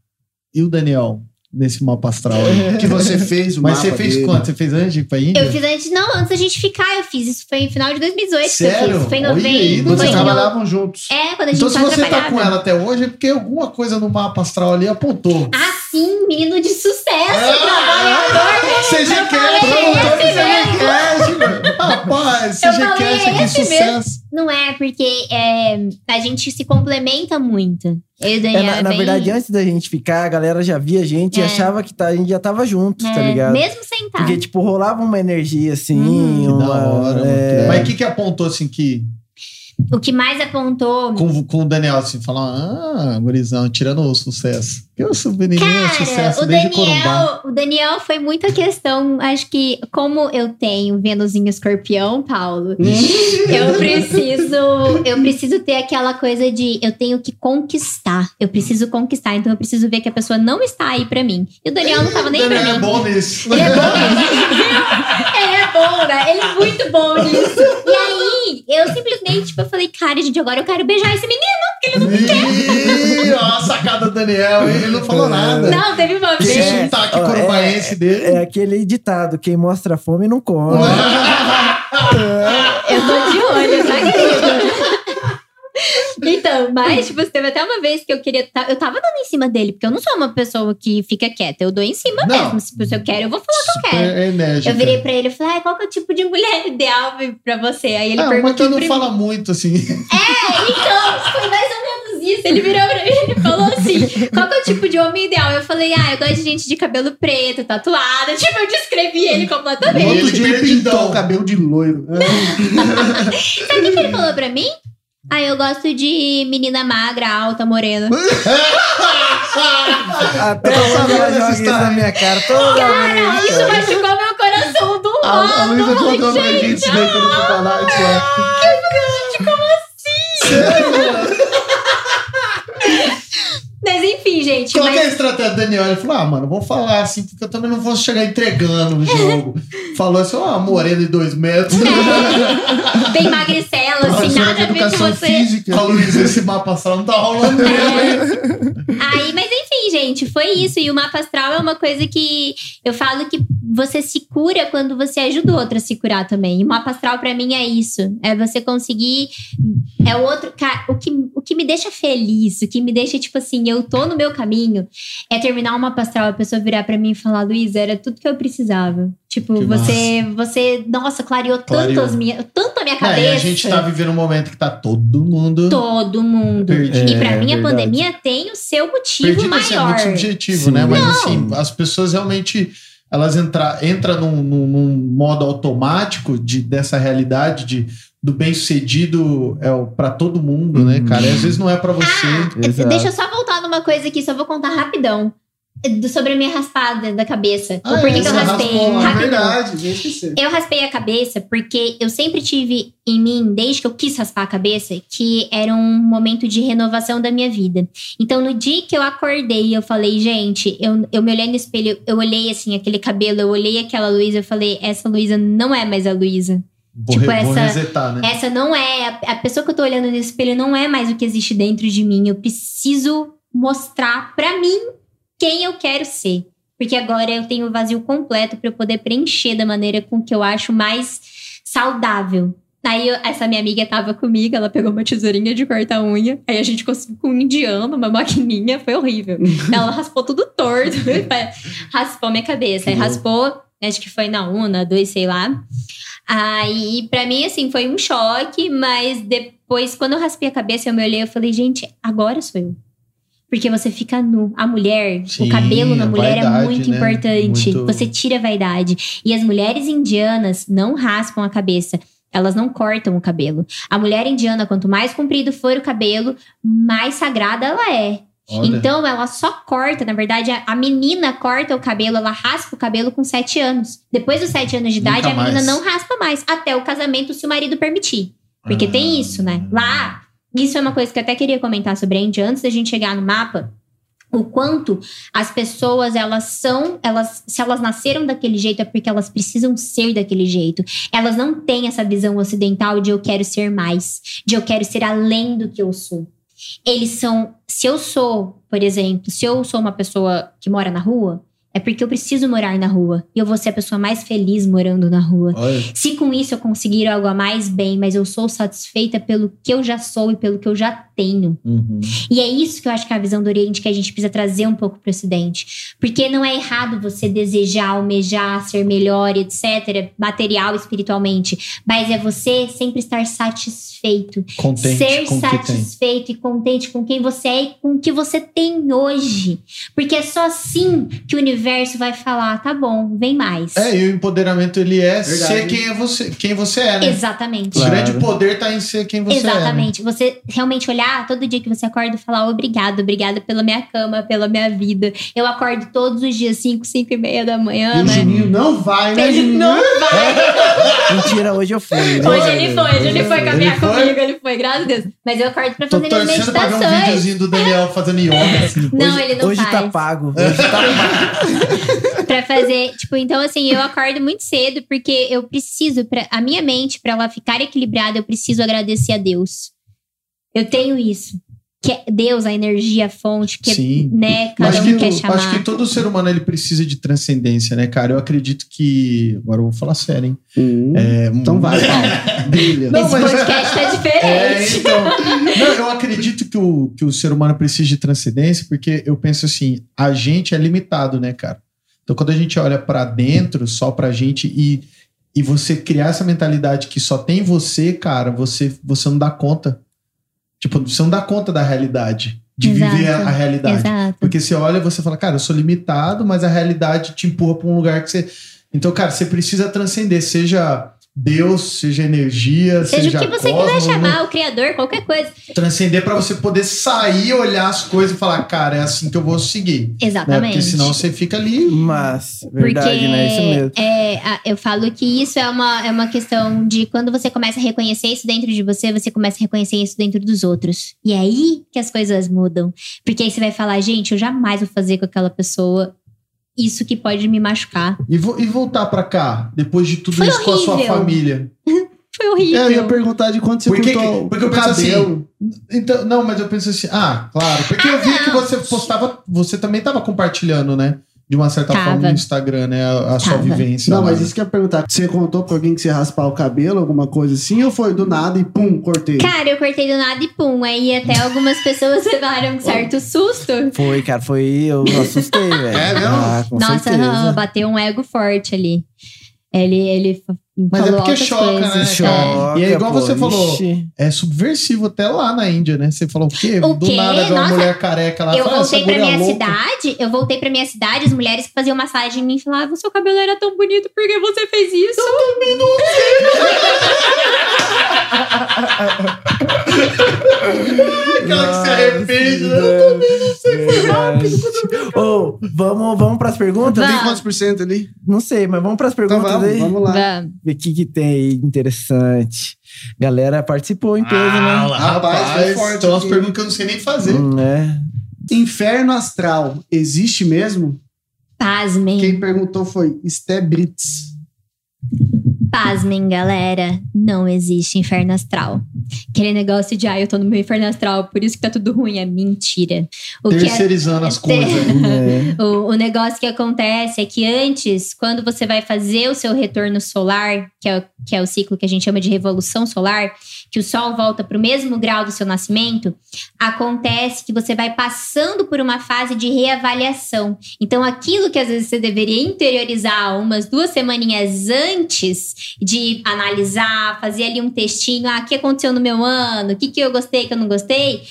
E o Daniel, nesse mapa astral aí? que você fez o Mas mapa você fez dele. quanto? Você fez antes de ir pra Índia? Eu fiz antes, não, antes da gente ficar, eu fiz. Isso foi em final de 2018 que eu Sério? fiz. Foi em Olha novembro. aí, foi Vocês em trabalhavam juntos. É, quando a gente Então, se só você tá com ela até hoje, é porque alguma coisa no mapa astral ali apontou. Ah, sim, menino de sucesso, Ah, trabalhador. CG Eu Cash, falei, esse CG Cash, velho. Rapaz, Eu CG falei, Cash aqui, esse sucesso. Não é, porque é, a gente se complementa muito. Eu Daniel É, na, é na bem- verdade, antes da gente ficar, a galera já via a gente e É. achava que tá- a gente já tava junto, tá é, ligado? Mesmo sem estar. Porque, tipo, rolava uma energia assim. Que uma. da hora, é, Mas o que que apontou, assim, que... O que mais apontou. Com, com o Daniel, assim, falar, ah, gurizão, tirando o sucesso. Eu sou menininho, sucesso o desde Corumbá. Daniel, o Daniel foi muito a questão. Acho que, como eu tenho Vênus em escorpião, Paulo, eu preciso. Eu preciso ter aquela coisa de eu tenho que conquistar. Eu preciso conquistar. Então eu preciso ver que a pessoa não está aí pra mim. E o Daniel não tava nem pra Daniel mim. é bom nisso. Ele é bom nisso. Ele é bom, né? Ele é muito bom nisso. E aí, eu simplesmente, tipo, falei, cara, gente, agora eu quero beijar esse menino. Ih, ó, a sacada do Daniel, ele não falou nada. Não, teve uma Esse vez. É, sotaque ó, corumbaense dele. É aquele ditado: quem mostra fome não come. Eu tô de olho, tá, querido? Então, mas, tipo, teve até uma vez que eu queria. tá- Eu tava dando em cima dele, porque eu não sou uma pessoa que fica quieta. Eu dou em cima Não. mesmo. Se se eu quero, eu vou falar que eu quero. Enérgica. Eu virei pra ele e falei, ah, qual que é o tipo de mulher ideal pra você? Aí ele ah, mas perguntou que não pra fala muito, assim. Então, foi mais ou menos isso. Ele virou pra mim e falou assim: qual que é o tipo de homem ideal? Eu falei, ah, eu gosto de gente de cabelo preto, tatuada. Tipo, eu descrevi ele No completamente. Ele outro dia ele pintou o cabelo de loiro. Sabe o que que ele falou pra mim? Ah, eu gosto de menina magra, alta, morena. Até ela dessa joga isso na minha cara toda Cara, vez. isso cara. machucou meu coração do A, a lado. Luísa Eu falei, contou pra gente isso daí quando foi pra lá. Isso é. gente, como assim? Mas enfim, gente. Qual que é a mas- estratégia do Daniel? Ele falou: Ah, mano, vou falar assim, porque eu também não vou chegar entregando o jogo. Falou assim: Ó, morena de dois metros. Bem magricela, assim, Professora nada a ver com você. física. A Luísa, esse mapa astral não tá rolando mesmo, hein? Aí, mas enfim, gente, foi isso. E o mapa astral é uma coisa que eu falo que você se cura quando você ajuda o outro a se curar também. E o mapa astral pra mim é isso. É você conseguir. É outro. O que, o que me deixa feliz, o que me deixa, tipo assim, eu tô no meu caminho, é terminar o mapa astral, a pessoa virar pra mim e falar, Luísa, era tudo que eu precisava. Tipo, Que você, você, nossa, clareou, Clareou. tanto, as minha, tanto a minha É, cabeça. e a gente tá vivendo um momento que tá todo mundo Todo mundo. perdido. E pra É, mim, a pandemia tem o seu motivo Perdido assim, é maior. muito subjetivo, Sim. né? Mas Não. assim, as pessoas realmente elas entra, entra num, num, num modo automático de, dessa realidade de, do bem sucedido é para todo mundo, né, Uhum. cara? E às vezes não é para você. Ah, deixa eu só voltar numa coisa aqui, só vou contar rapidão. Do- sobre a minha raspada da cabeça. Ah, o porquê é, que eu raspei. raspou É verdade, esqueci. Eu raspei a cabeça porque eu sempre tive em mim, desde que eu quis raspar a cabeça, que era um momento de renovação da minha vida. Então, no dia que eu acordei, eu falei, gente, eu, eu me olhei no espelho, eu olhei assim, aquele cabelo, eu olhei aquela Luísa, eu falei, essa Luísa não é mais a Luísa. Vou, Tipo, re- vou essa- resetar, né? Essa não é. A, a pessoa que eu tô olhando no espelho não é mais o que existe dentro de mim. Eu preciso mostrar pra mim quem eu quero ser. Porque agora eu tenho o vazio completo pra eu poder preencher da maneira com que eu acho mais saudável. Aí essa minha amiga tava comigo, ela pegou uma tesourinha de cortar unha. Aí a gente conseguiu com um indiano, uma maquininha, foi horrível. ela raspou tudo torto, raspou minha cabeça. Aí raspou, acho que foi na uma, dois, sei lá. Aí, pra mim, assim, foi um choque, mas depois, quando eu raspei a cabeça, eu me olhei, eu falei, gente, agora sou eu. Porque você fica nu. A mulher, Sim, o cabelo na mulher é vaidade, muito né? importante. Muito- Você tira a vaidade. E as mulheres indianas não raspam a cabeça. Elas não cortam o cabelo. A mulher indiana, quanto mais comprido for o cabelo, mais sagrada ela é. Olha. Então, ela só corta, na verdade, a, menina corta o cabelo, ela raspa o cabelo com sete anos. Depois dos sete anos de Nunca idade, a menina mais. não raspa mais, até o casamento, se o marido permitir. Porque Ah. tem isso, né? Lá, isso é uma coisa que eu até queria comentar sobre a Índia, antes da gente chegar no mapa. O quanto as pessoas, elas são, elas, se elas nasceram daquele jeito, é porque elas precisam ser daquele jeito. Elas não têm essa visão ocidental de eu quero ser mais, de eu quero ser além do que eu sou. Eles são, se eu sou, por exemplo, se eu sou uma pessoa que mora na rua, é porque eu preciso morar na rua. E eu vou ser a pessoa mais feliz morando na rua. Olha. Se com isso eu conseguir algo a mais, bem, mas eu sou satisfeita pelo que eu já sou e pelo que eu já tenho. Uhum. E é isso que eu acho que é a visão do Oriente que a gente precisa trazer um pouco para o Ocidente. Porque não é errado você desejar, almejar, ser melhor, etc., material espiritualmente. Mas é você sempre estar satisfeito. Contente ser com satisfeito e contente com quem você é e com o que você tem hoje. Porque é só assim que o universo vai falar: tá bom, vem mais. É, e o empoderamento, ele é Verdade. ser quem, é você, quem você é, né? Exatamente. O Claro. grande poder tá em ser quem você Exatamente. Você realmente olhar todo dia que você acorda e falar obrigado, obrigada pela minha cama, pela minha vida. Eu acordo todos os dias, 5, 5 e meia da E manhã, o né? Juninho não vai, né, Ele Juninho? não vai. Mentira, hoje eu fui. né? Hoje ele foi, hoje ele foi caminhar Ele foi? comigo, ele foi, graças a Deus. Mas eu acordo pra Tô fazer minhas torcendo pra ver um meditações. videozinho do Daniel fazendo yoga. assim. Não, hoje, ele não Hoje faz. tá pago. Hoje tá pago. pra fazer, tipo, então assim, eu acordo muito cedo porque eu preciso para a minha mente para ela ficar equilibrada, eu preciso agradecer a Deus. Eu tenho isso. Que é Deus, a energia, a fonte, que Sim. né, cada Acho um que, quer chamar. acho que todo ser humano ele precisa de transcendência, né, cara? Eu acredito que. Agora eu vou falar sério, hein? Hum, É, Então vai, Paulo. Brilha. Não, Esse mas- podcast tá diferente. É, então. Não, eu acredito que o, que o ser humano precisa de transcendência, porque eu penso assim, a gente é limitado, né, cara? Então, quando a gente olha pra dentro, só pra gente, e, e você criar essa mentalidade que só tem você, cara, você, você não dá conta. Tipo, você não dá conta da realidade. De Exato. viver a, a realidade. Exato. Porque você olha e você fala, cara, eu sou limitado, mas a realidade te empurra pra um lugar que você. Então, cara, você precisa transcender, seja Deus, seja energia, Seja seja, o que você cosmos, quiser né? chamar, o criador, qualquer coisa. transcender pra você poder sair, olhar as coisas e falar, cara, é assim que eu vou seguir. Né? Exatamente. Porque senão você fica ali. Mas, verdade, Porque né? Isso mesmo. é, eu falo que isso é uma, é uma questão de quando você começa a reconhecer isso dentro de você, você começa a reconhecer isso dentro dos outros. E é aí que as coisas mudam. Porque aí você vai falar, gente, eu jamais vou fazer com aquela pessoa isso que pode me machucar. E, vo- e voltar pra cá, depois de tudo Foi isso com a sua horrível. família. Foi horrível. É, eu ia perguntar de quanto você Por que cortou que- porque eu penso assim. Então, não, mas eu penso assim, ah, claro. Porque eu vi que você postava, você também tava compartilhando, né? De uma certa Tava. forma no Instagram, né? A, a sua vivência. Não, lá. mas isso que eu ia perguntar. Você contou pra alguém que você raspar o cabelo, alguma coisa assim, ou foi do nada e pum, cortei? Cara, eu cortei do nada e pum. Aí até algumas pessoas levaram um certo susto. Foi, cara, foi. Eu assustei, velho. É mesmo? Ah, com Nossa, certeza. não, bateu um ego forte ali. Ele, ele Mas é porque choca, né, coisas. cara? Choca, E é igual pô, você falou, ixi. É subversivo até lá na Índia, né? Você falou o quê? O Do quê? nada de uma Nossa, mulher careca lá. Eu fala, voltei "Essa pra minha louca." cidade, eu voltei pra minha cidade, as mulheres que faziam massagem em mim falavam: seu cabelo era tão bonito, por que você fez isso? Aquela que se arrepende, né? Eu também não sei, foi rápido. Ô, vamos, vamos pras perguntas? Vamos. Tem quantos por cento ali? Não sei, mas vamos pras Então perguntas vamos, aí. vamos lá. Vamos. Ver o que, que tem aí interessante. Galera participou em peso, Ah, né? Rapaz, foi forte São umas aqui. perguntas que eu não sei nem fazer. Hum, é. Inferno astral existe mesmo? Pasmem. Quem perguntou foi Stebritz. Pasmem, galera. Não existe inferno astral. Aquele negócio de, ah, eu tô no meu inferno astral, por isso que tá tudo ruim. É mentira. O que é- Terceirizando as coisas. é. O, o negócio que acontece é que antes, quando você vai fazer o seu retorno solar, que é, o- que é o ciclo que a gente chama de revolução solar, que o Sol volta para o mesmo grau do seu nascimento, acontece que você vai passando por uma fase de reavaliação. Então, aquilo que às vezes você deveria interiorizar umas duas semaninhas antes de analisar, fazer ali um textinho, ah, o que aconteceu no meu ano, o que, que eu gostei, que eu não gostei,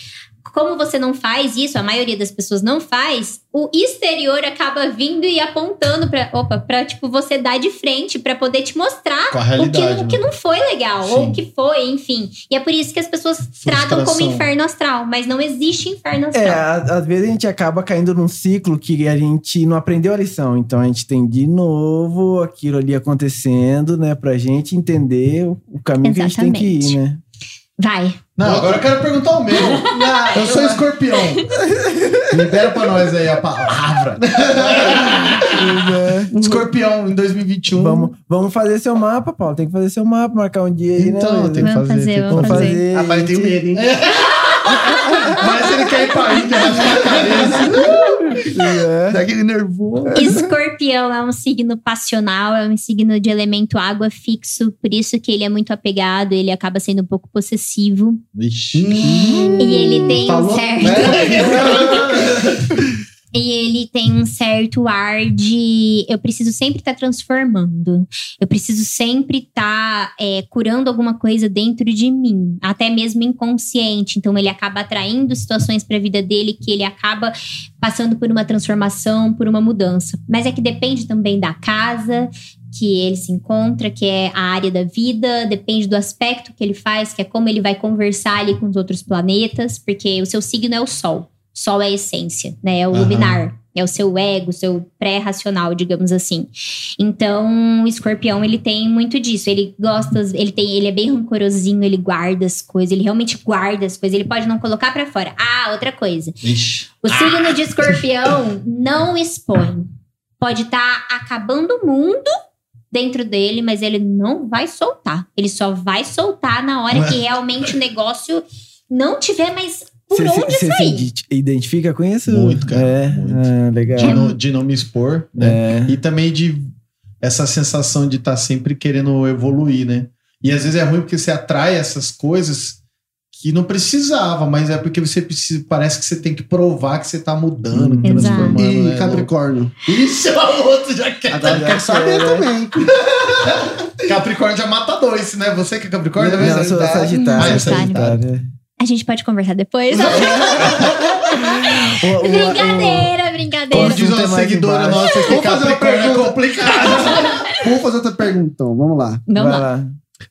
como você não faz isso, a maioria das pessoas não faz, o exterior acaba vindo e apontando para, opa, para tipo você dar de frente para poder te mostrar o que, não, o que né? não foi legal Sim. ou o que foi, enfim. E é por isso que as pessoas tratam como Frustração. inferno astral, mas não existe inferno É, astral. a- às vezes a gente acaba caindo num ciclo que a gente não aprendeu a lição. Então a gente tem de novo aquilo ali acontecendo, né? Pra gente entender o caminho que a gente tem que ir, Exatamente. né? Vai. Não, agora eu quero perguntar o meu. Eu sou escorpião. Libera pra nós aí a palavra. Escorpião em 2021. Vamos, vamos fazer seu mapa, Paulo. Tem que fazer seu mapa, marcar um dia aí, Então, né? tem que Vamos fazer. fazer, tem que vamos Vamos fazer. fazer. Eu tenho medo, hein? Mas ele quer ir pra Índia, raspar a cabeça. É. Aquele nervoso. Escorpião é um signo passional, é um signo de elemento água fixo, por isso que ele é muito apegado, ele acaba sendo um pouco possessivo. Vixe. E ele tem um Falou? certo. E ele tem um certo ar de eu preciso sempre estar transformando. Eu preciso sempre estar é, curando alguma coisa dentro de mim, até mesmo inconsciente. Então ele acaba atraindo situações para a vida dele que ele acaba passando por uma transformação, por uma mudança. Mas é que depende também da casa que ele se encontra, que é a área da vida, depende do aspecto que ele faz, que é como ele vai conversar ali com os outros planetas, porque o seu signo é o Sol. Sol é a essência, né? É o Aham. luminar. É o seu ego, o seu pré-racional, digamos assim. Então, o escorpião, ele tem muito disso. Ele gosta, ele tem, ele é bem rancorosinho, ele guarda as coisas, ele realmente guarda as coisas. Ele pode não colocar pra fora. Ah, outra coisa. Vixe. O signo de escorpião não expõe. Pode estar acabando o mundo dentro dele, mas ele não vai soltar. Ele só vai soltar na hora que realmente o negócio não tiver mais por Você se- onde você se sair. ide- identifica com isso? Muito, cara, É, muito. ah, legal. De não, de não me expor, né? É. E também de essa sensação de estar sempre querendo evoluir, né? E às vezes é ruim porque você atrai essas coisas que não precisava, mas é porque você precisa, parece que você tem que provar que você tá mudando, Hum. transformando, E né? Capricórnio. Isso, o outro já quer. Agora eu quero saber também. Capricórnio já mata dois, né? Você que é Capricórnio? Não, também? eu sou Sagitário. Sagitário. Ah, é Sagitário. A gente pode conversar depois? Brincadeira, brincadeira. Diz uma seguidora nossa que Vamos fazer uma é pergunta. complicado. Vamos fazer outra pergunta, então. Vamos lá. Vamos vai lá. lá.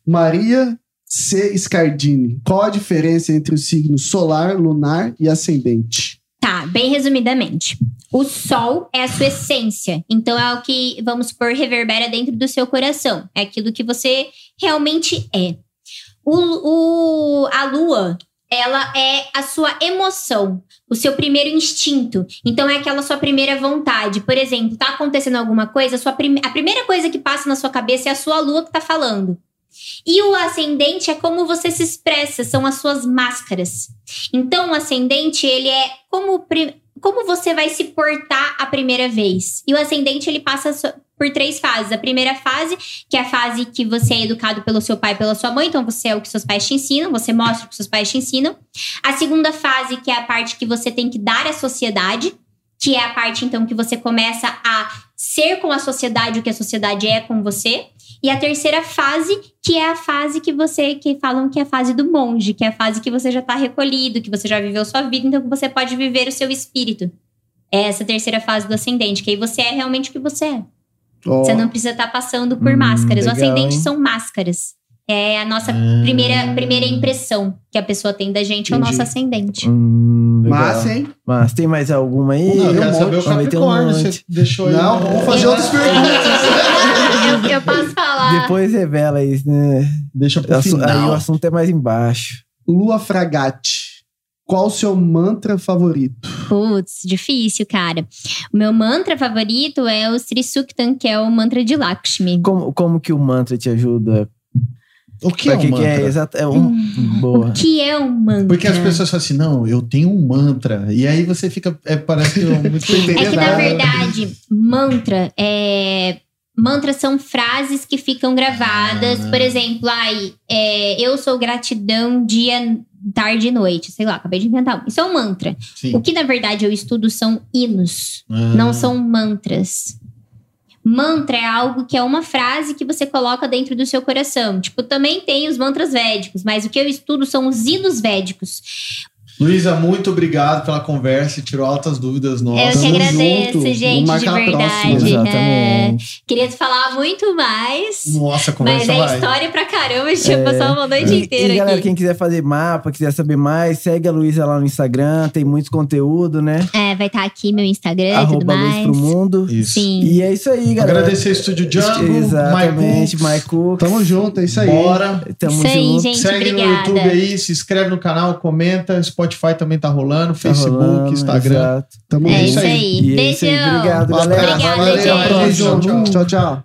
Maria C. Scardini. Qual a diferença entre o signo solar, lunar e ascendente? Tá, bem resumidamente. O sol é a sua essência. Então é o que, vamos supor, reverbera dentro do seu coração. É aquilo que você realmente é. O, o- a lua, ela é a sua emoção, o seu primeiro instinto. Então é aquela sua primeira vontade. Por exemplo, tá acontecendo alguma coisa, a, sua prime- a primeira coisa que passa na sua cabeça é a sua lua que tá falando. E o ascendente é como você se expressa, são as suas máscaras. Então, o ascendente, ele é como, como você vai se portar a primeira vez. E o ascendente, ele passa por três fases. A primeira fase, que é a fase que você é educado pelo seu pai e pela sua mãe. Então, você é o que seus pais te ensinam, você mostra o que seus pais te ensinam. A segunda fase, que é a parte que você tem que dar à sociedade. Que é a parte, então, que você começa a ser com a sociedade o que a sociedade é com você. E a terceira fase, que é a fase que você que falam que é a fase do monge, que é a fase que você já tá recolhido, que você já viveu sua vida, então que você pode viver o seu espírito. É essa terceira fase do ascendente, que aí você é realmente o que você é. Ó, Você não precisa estar passando por Hum, máscaras. legal, o ascendente hein? são máscaras. É a nossa Ah. primeira, primeira impressão que a pessoa tem da gente, é o Entendi. nosso ascendente. Hum. Massa, hein? Mas tem mais alguma aí? Não, eu quero um saber o um Capricórnio. monte. Você deixou aí. Não, vamos fazer outras perguntas. eu, eu posso falar. Depois revela isso, né? Deixa pro Assu- Aí o final. assunto é mais embaixo. Lua Fragate. Qual o seu mantra favorito? Putz, difícil, cara. O meu mantra favorito é o Sri Suktam, que é o mantra de Lakshmi. Como, como que o mantra te ajuda? O que Pra é um que que é mantra? exato? É um. Boa. O que é um mantra? Porque as pessoas falam assim, não, eu tenho um mantra. E aí você fica, é, parece que é muito É que, na verdade, mantra é. Mantras são frases que ficam gravadas. Ah. Por exemplo, ai, é, eu sou gratidão dia, tarde e noite. Sei lá, acabei de inventar. um. Isso é um mantra. Sim. O que, na verdade, eu estudo são hinos. Ah. não são mantras. Mantra é algo que é uma frase que você coloca dentro do seu coração. Tipo, também tem os mantras védicos, mas o que eu estudo são os hinos védicos. Luísa, muito obrigado pela conversa e tirou altas dúvidas eu nossas. que tamo agradeço, junto. gente, de verdade. É, Exatamente. queria falar muito mais, Nossa, a mas conversa é vai. história pra caramba. A gente É. ia passar uma noite E, inteira e galera, aqui. quem quiser fazer mapa, quiser saber mais, segue a Luísa lá no Instagram, tem muito conteúdo, né? É, vai estar aqui meu Instagram e tudo Arroba Luz mais. pro Mundo. Isso. Sim. E é isso aí, galera. Agradecer Estúdio Django, Exatamente, Maicu. Maicu. Tamo junto, é isso aí. Bora. Tamo Isso aí, junto. gente. Segue no obrigada. YouTube aí, se inscreve no canal, comenta. Spotify também tá rolando, Tá Facebook, rolando, Instagram. exato. Tamo É junto. isso aí. aí. E é. Beijão. Obrigado, Um galera. Obrigada, valeu, gente. Tchau, tchau.